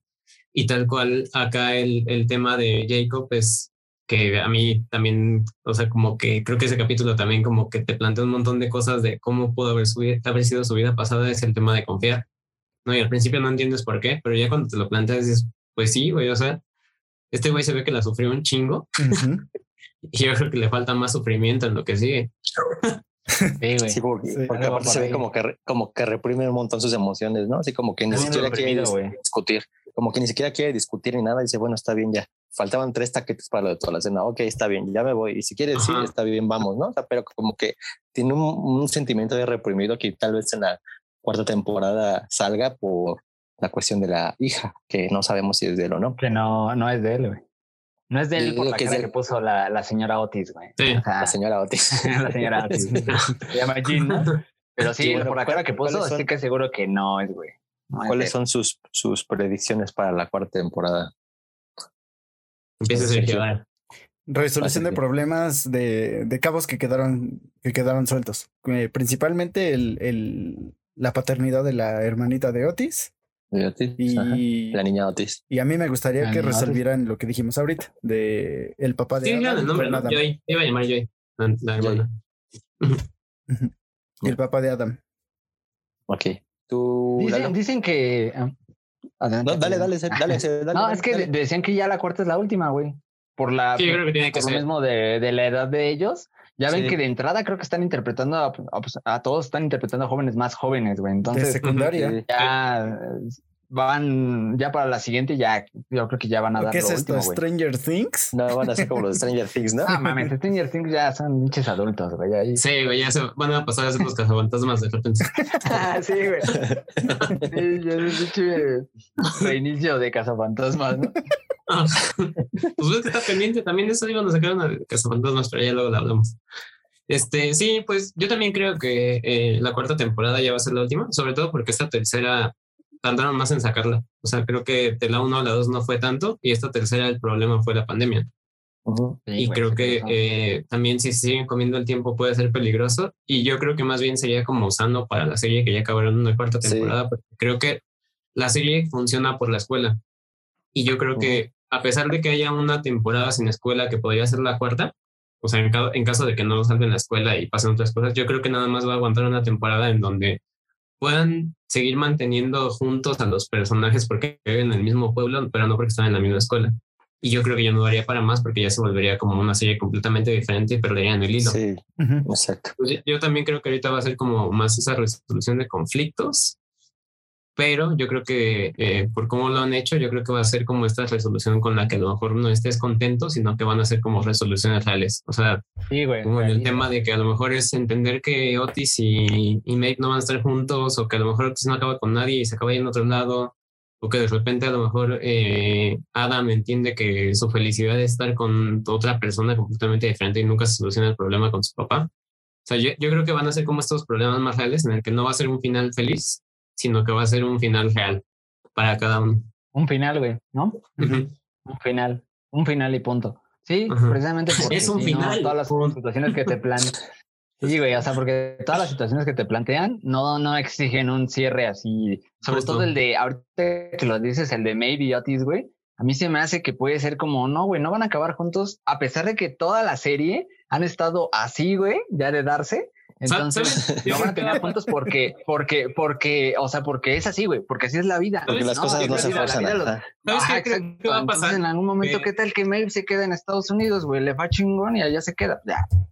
Y tal cual acá el, el tema de Jacob es que a mí también, o sea, como que creo que ese capítulo también como que te plantea un montón de cosas de cómo pudo haber, haber sido su vida pasada, es el tema de confiar, ¿no? Y al principio no entiendes por qué, pero ya cuando te lo planteas dices, pues sí, güey, o sea, este güey se ve que la sufrió un chingo *laughs* y yo creo que le falta más sufrimiento en lo que sigue. *laughs* Sí, porque, aparte se ve como que, como que reprime un montón sus emociones, ¿no? Así como que ni siquiera quiere discutir, como que ni siquiera quiere discutir ni nada. Y dice, bueno, está bien ya. Faltaban tres taquetes para lo de toda la cena. Ok, está bien, ya me voy. Y si quieres, sí, está bien, vamos, ¿no? pero como que tiene un, sentimiento de reprimido que tal vez en la cuarta temporada salga por la cuestión de la hija, que no sabemos si es de él o no. Que no, no es de él, güey. No es de él por la que, cara que puso la, la, señora Otis, güey. Sí. la señora Otis. *laughs* la señora Otis. *laughs* Se llama Jean, Pero sí, por la cara que puso, estoy que seguro que no es, güey. ¿Cuáles son sus, sus predicciones para la cuarta temporada? Empieza a Resolución de problemas de, de, cabos que quedaron, que quedaron sueltos. Eh, principalmente el, el, la paternidad de la hermanita de Otis y la niña Otis. Y a mí me gustaría que resolvieran lo que dijimos ahorita, de el papá de sí, Adam. el nombre, Joy. Iba a llamar Joy, la, hermana. el papá de Adam. Ok. Tú, dicen, dicen que... No, dale, dale, dale, *laughs* dale, No, es que decían que ya la cuarta es la última, güey. Por la sí, creo que tiene que por lo mismo de, de la edad de ellos. Ya ven que de entrada creo que están interpretando a, pues, a, todos, están interpretando a jóvenes más jóvenes, güey. Entonces, de secundaria. Ya van, ya para la siguiente, ya yo creo que ya van a dar. ¿Qué es esto? ¿Stranger Things? No, van a ser como los *laughs* Stranger Things, ¿no? Ah, mames, Stranger Things ya son pinches adultos, güey. Ahí. Sí, güey, ya se van a pasar a ser los cazafantasmas de repente. *laughs* sí, güey. Sí, ya es un reinicio de cazafantasmas, ¿no? pues ves que está pendiente también de eso, cuando sacaron a Cazafantasmas, pero ya luego lo hablamos. Este, sí, pues yo también creo que eh, la cuarta temporada ya va a ser la última, sobre todo porque esta tercera tardaron más en sacarla. O sea, creo que de la 1 a la 2 no fue tanto y esta tercera el problema fue la pandemia. y creo que eh, también si siguen comiendo el tiempo puede ser peligroso y yo creo que más bien sería como usando para la serie que ya acabaron una cuarta temporada, porque creo que la serie funciona por la escuela. Y yo creo que a pesar de que haya una temporada sin escuela que podría ser la cuarta, o sea, en, caso de que no salgan la escuela y pasen otras cosas, yo creo que nada más va a aguantar una temporada en donde puedan seguir manteniendo juntos a los personajes porque viven en el mismo pueblo, pero no porque están en la misma escuela. Y yo creo que ya no daría para más porque ya se volvería como una serie completamente diferente y perderían el hilo. Sí, exacto. Pues yo también creo que ahorita va a ser como más esa resolución de conflictos pero yo creo que eh, por cómo lo han hecho, yo creo que va a ser como esta resolución con la que a lo mejor no estés contento, sino que van a ser como resoluciones reales. O sea, como el tema de que a lo mejor es entender que Otis y, y Mate no van a estar juntos, o que a lo mejor Otis no acaba con nadie y se acaba yendo a otro lado, o que de repente a lo mejor eh, Adam entiende que su felicidad es estar con otra persona completamente diferente y nunca se soluciona el problema con su papá. O sea, yo, yo creo que van a ser como estos problemas más reales en el que no va a ser un final feliz, sino que va a ser un final real para cada uno. Un final, güey, ¿no? Un final, un final y punto. Sí, precisamente *laughs* porque es un final. todas las situaciones que te *laughs* plantean. Sí, güey, o sea, porque todas las situaciones que te plantean no, no exigen un cierre así. Sobre todo el de, ahorita que lo dices, el de Maybe Otis, güey. A mí se me hace que puede ser como, no, güey, no van a acabar juntos, a pesar de que toda la serie han estado así, güey, ya de darse, entonces, no van a tener puntos porque, porque, porque, o sea, porque es así, güey, porque así es la vida. Porque las cosas no se forzan. ¿Sabes qué, qué, va a pasar? en algún momento, ¿qué tal que Maeve se queda en Estados Unidos, güey? Le va chingón y allá se queda.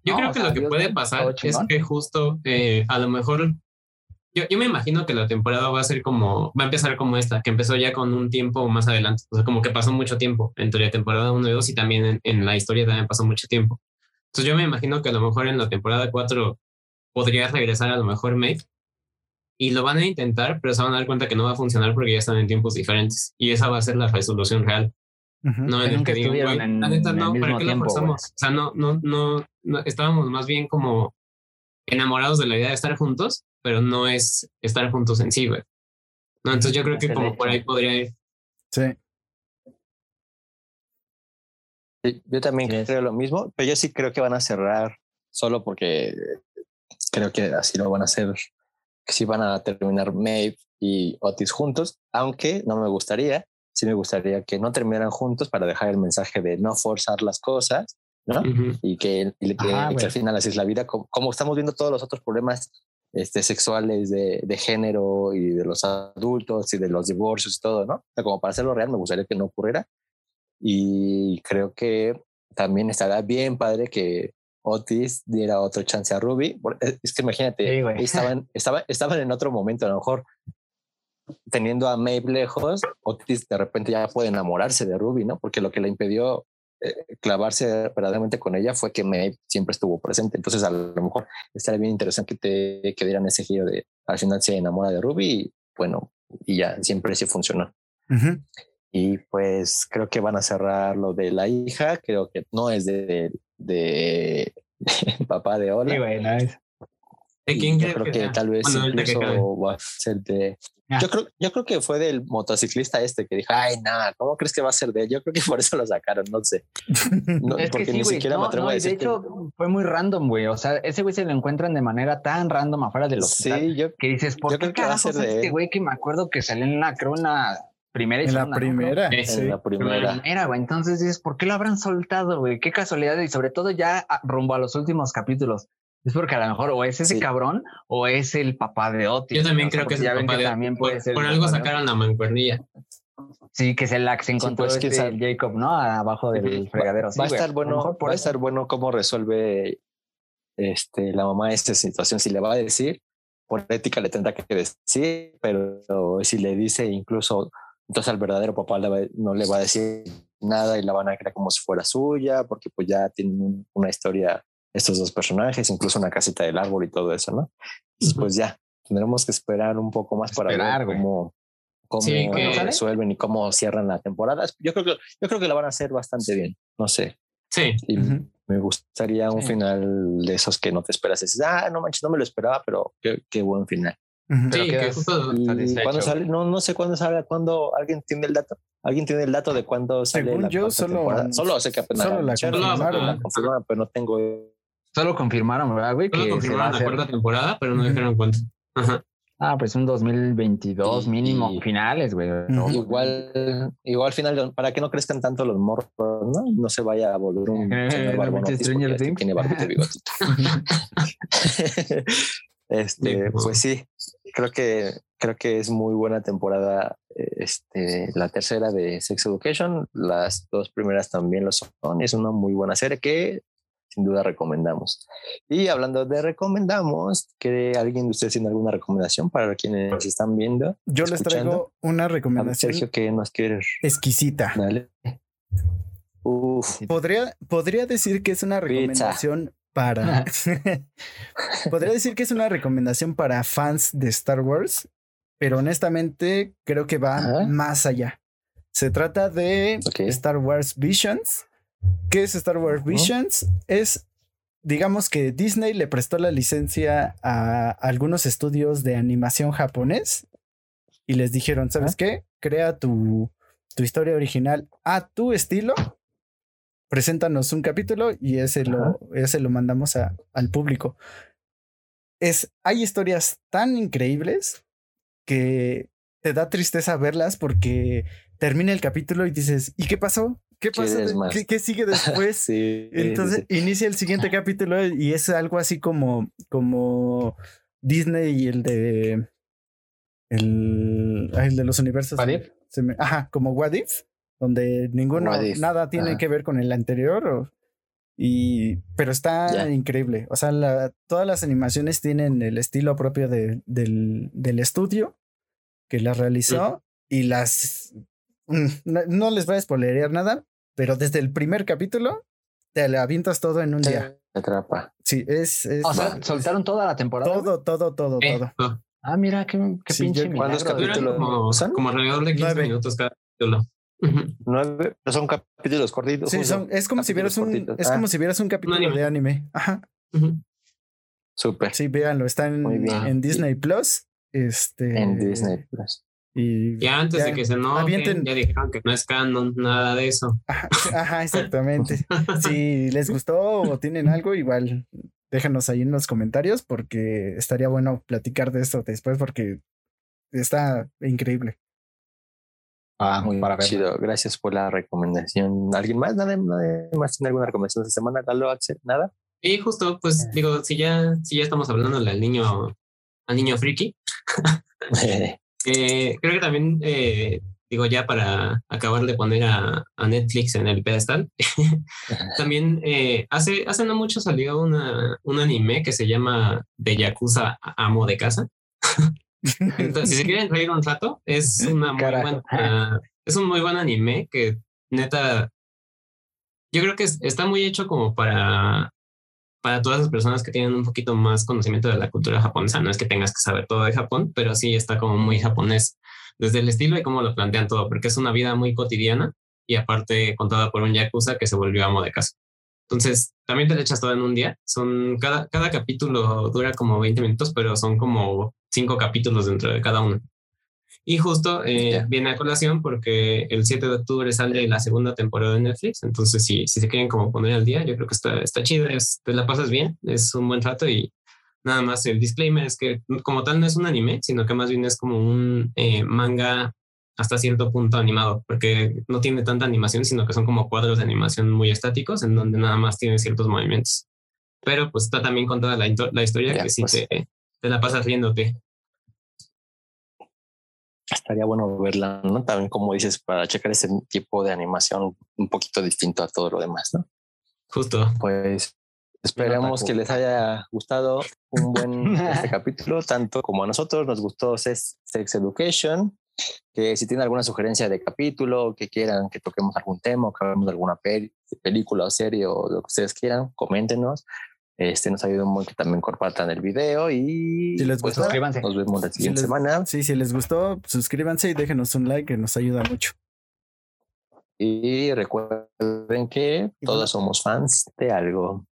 Yo creo que lo que puede pasar es que justo, eh, a lo mejor, yo, yo me imagino que la temporada va a ser como, va a empezar como esta, que empezó ya con un tiempo más adelante. O sea, como que pasó mucho tiempo entre la temporada 1 y 2 y también en, en la historia también pasó mucho tiempo. Entonces yo me imagino que a lo mejor en la temporada 4 podría regresar a lo mejor Make y lo van a intentar, pero se van a dar cuenta que no va a funcionar porque ya están en tiempos diferentes y esa va a ser la resolución real. No en el que digo, la neta no, ¿para qué lo forzamos? O sea, no, no, no, no, estábamos más bien como enamorados de la idea de estar juntos, pero no es estar juntos en sí, güey. No, entonces yo creo que como por ahí podría ir. Sí. Yo también creo lo mismo, pero yo sí creo que van a cerrar solo porque creo que así lo van a hacer, que sí van a terminar Maeve y Otis juntos, aunque no me gustaría, sí me gustaría que no terminaran juntos para dejar el mensaje de no forzar las cosas, ¿no? Y que, al final así es la vida, como, estamos viendo todos los otros problemas este, sexuales de, de, género y de los adultos y de los divorcios y todo, ¿no? O sea, como para hacerlo real, me gustaría que no ocurriera. Y creo que también estará bien padre que Otis diera otro chance a Ruby. Eh, es que imagínate, *laughs* estaban, estaban en otro momento, a lo mejor teniendo a Maeve lejos, Otis de repente ya puede enamorarse de Ruby, ¿no? Porque lo que le impidió eh, clavarse verdaderamente con ella fue que Maeve siempre estuvo presente. Entonces, a lo mejor estaría bien interesante que te que dieran ese giro de al final se enamora de Ruby y bueno, y ya siempre sí funcionó. Y pues creo que van a cerrar lo de la hija, creo que no es de, de, *laughs* papá de Ola. ¿De quién yo creo que, tal vez incluso va a ser de. Yo creo, yo creo que fue del motociclista este que dijo, ay, nada, ¿cómo crees que va a ser de él? Yo creo que por eso lo sacaron, no sé. es que sí, güey. No, no, de hecho, fue muy random, güey. O sea, ese güey se lo encuentran de manera tan random afuera de los Sí, yo, que dices, ¿por qué va a ser de este güey que me acuerdo que salió en una, creo, una primera y en la primera. En la primera. güey. Entonces dices, ¿por qué lo habrán soltado, güey? Qué casualidad. Y sobre todo ya rumbo a los últimos capítulos. Es porque a lo mejor o es ese cabrón o es el papá de Otis. Yo también creo que es el papá de también puede por, algo sacaron la mancuernilla. Sí, que se la se encontró pues, este Jacob, ¿no? Abajo del fregadero. va a estar bueno, va a estar bueno cómo resuelve este, la mamá esta situación. Si le va a decir, por ética le tendrá que decir, pero si le dice incluso entonces al verdadero papá no le va a decir nada y la van a creer como si fuera suya, porque pues ya tienen una historia estos dos personajes, incluso una casita del árbol y todo eso, ¿no? Entonces pues ya, tendremos que esperar un poco más para ver cómo, cómo resuelven y cómo cierran la temporada. Yo creo que yo creo que la van a hacer bastante bien, no sé. Sí. Me gustaría un final de esos que no te esperas. Dices, ah, no manches, no me lo esperaba, pero qué, qué buen final. Sí, que justo cuando sale, no, no sé cuándo sale, cuándo alguien tiene el dato. Alguien tiene el dato de cuándo sale. Según yo, solo, solo sé que apenas solo la confirmaron, pero no tengo. Solo confirmaron, ¿verdad, güey? Solo confirmaron la cuarta temporada, pero no dijeron cuánto. Ajá. Ah, pues un 2022 mínimo finales, güey. Igual, igual final, para que no crezcan tanto los morros, ¿no? No se vaya a volver un *laughs* señor tiene barbita y bigotito. *laughs* *laughs* este, pues sí, creo que creo que es muy buena temporada este la tercera de Sex Education, las dos primeras también lo son, es una muy buena serie que sin duda recomendamos. Y hablando de recomendamos, ¿quiere alguien de ustedes tiene alguna recomendación para quienes están viendo? Yo les traigo una recomendación. Sergio, que nos quiere? Exquisita. Dale. Uf. Podría, podría decir que es una recomendación para. *laughs* podría decir que es una recomendación para fans de Star Wars, pero honestamente creo que va más allá. Se trata de Star Wars Visions ¿Qué es Star Wars Visions? Es, digamos que Disney le prestó la licencia a algunos estudios de animación japonés y les dijeron, ¿sabes qué? Crea tu, tu historia original a tu estilo, preséntanos un capítulo y ese lo, ese lo mandamos a, al público. Es, hay historias tan increíbles que te da tristeza verlas porque termina el capítulo y dices, ¿y qué pasó? ¿Qué pasa? ¿Qué, sigue después? *laughs* Entonces inicia el siguiente capítulo y es algo así como, como Disney y el de el, el de los universos. What if? ajá, como What If, donde ninguno, nada tiene que ver con el anterior. y, pero está increíble. O sea, la, todas las animaciones tienen el estilo propio de, del, del estudio que las realizó y las Mm, no, les voy a spoilerear nada, pero desde el primer capítulo te le avientas todo en un día. Te atrapa. Sí, es. o sea, soltaron toda la temporada. Todo, todo, todo, todo. Ah, mira, qué, qué pinche. ¿Cuántos capítulos? Como, como alrededor de 15 minutos cada capítulo. Nueve, son capítulos cortitos. Sí, son, es como si vieras un, es como ah. si vieras un capítulo de anime. Ajá. Súper. Sí, véanlo, está en, en Disney Plus. Este. En Disney Plus. Y ya antes de que se no ya dijeron que no es canon, nada de eso. Ajá, exactamente. *laughs* si les gustó o tienen algo, igual déjanos ahí en los comentarios porque estaría bueno platicar de esto después porque está increíble. Ah, muy para chido. Gracias por la recomendación. ¿Alguien más? ¿Nada, más tiene alguna recomendación de semana? ¿Dalo, Axel? ¿Nada? Y justo, pues digo, si ya, si ya estamos hablando del niño, al niño friki, *laughs* Eh, creo que también, eh, digo, ya para acabar de poner a, Netflix en el pedestal, *laughs* también eh, hace, hace no mucho salió una, un anime que se llama De Yakuza Amo de Casa. *laughs* Entonces, si se quieren reír un rato, es, *laughs* una muy buena, es un muy buen anime que neta, yo creo que está muy hecho como para para todas las personas que tienen un poquito más conocimiento de la cultura japonesa. No es que tengas que saber todo de Japón, pero sí está como muy japonés desde el estilo y cómo lo plantean todo, porque es una vida muy cotidiana y aparte contada por un yakuza que se volvió amo de casa. Entonces, también te le echas todo en un día. Son cada, cada capítulo dura como 20 minutos, pero son como cinco capítulos dentro de cada uno. Y justo eh, viene a colación porque el 7 de octubre sale la segunda temporada de Netflix. Entonces, si, si se quieren como poner al día, yo creo que está, está chido. te la pasas bien, es un buen rato y nada más el disclaimer es que como tal no es un anime, sino que más bien es como un eh, manga hasta cierto punto animado, porque no tiene tanta animación, sino que son como cuadros de animación muy estáticos en donde nada más tiene ciertos movimientos. Pero pues está también contada la, la historia que si pues. te, te la pasas riéndote estaría bueno verla, ¿no? También, como dices, para checar ese tipo de animación un poquito distinto a todo lo demás, ¿no? Justo. Pues esperemos que les haya gustado un buen *laughs* este capítulo, tanto como a nosotros nos gustó Sex, Education. Que si tienen alguna sugerencia de capítulo, que quieran que toquemos algún tema, que hablemos de alguna película o serie o lo que ustedes quieran, coméntenos. Este nos ayuda mucho también compartan el video y si les pues, gustó, nos vemos la siguiente semana. Sí, si les gustó, suscríbanse y déjenos un like que nos ayuda mucho. Y recuerden que todos somos fans de algo.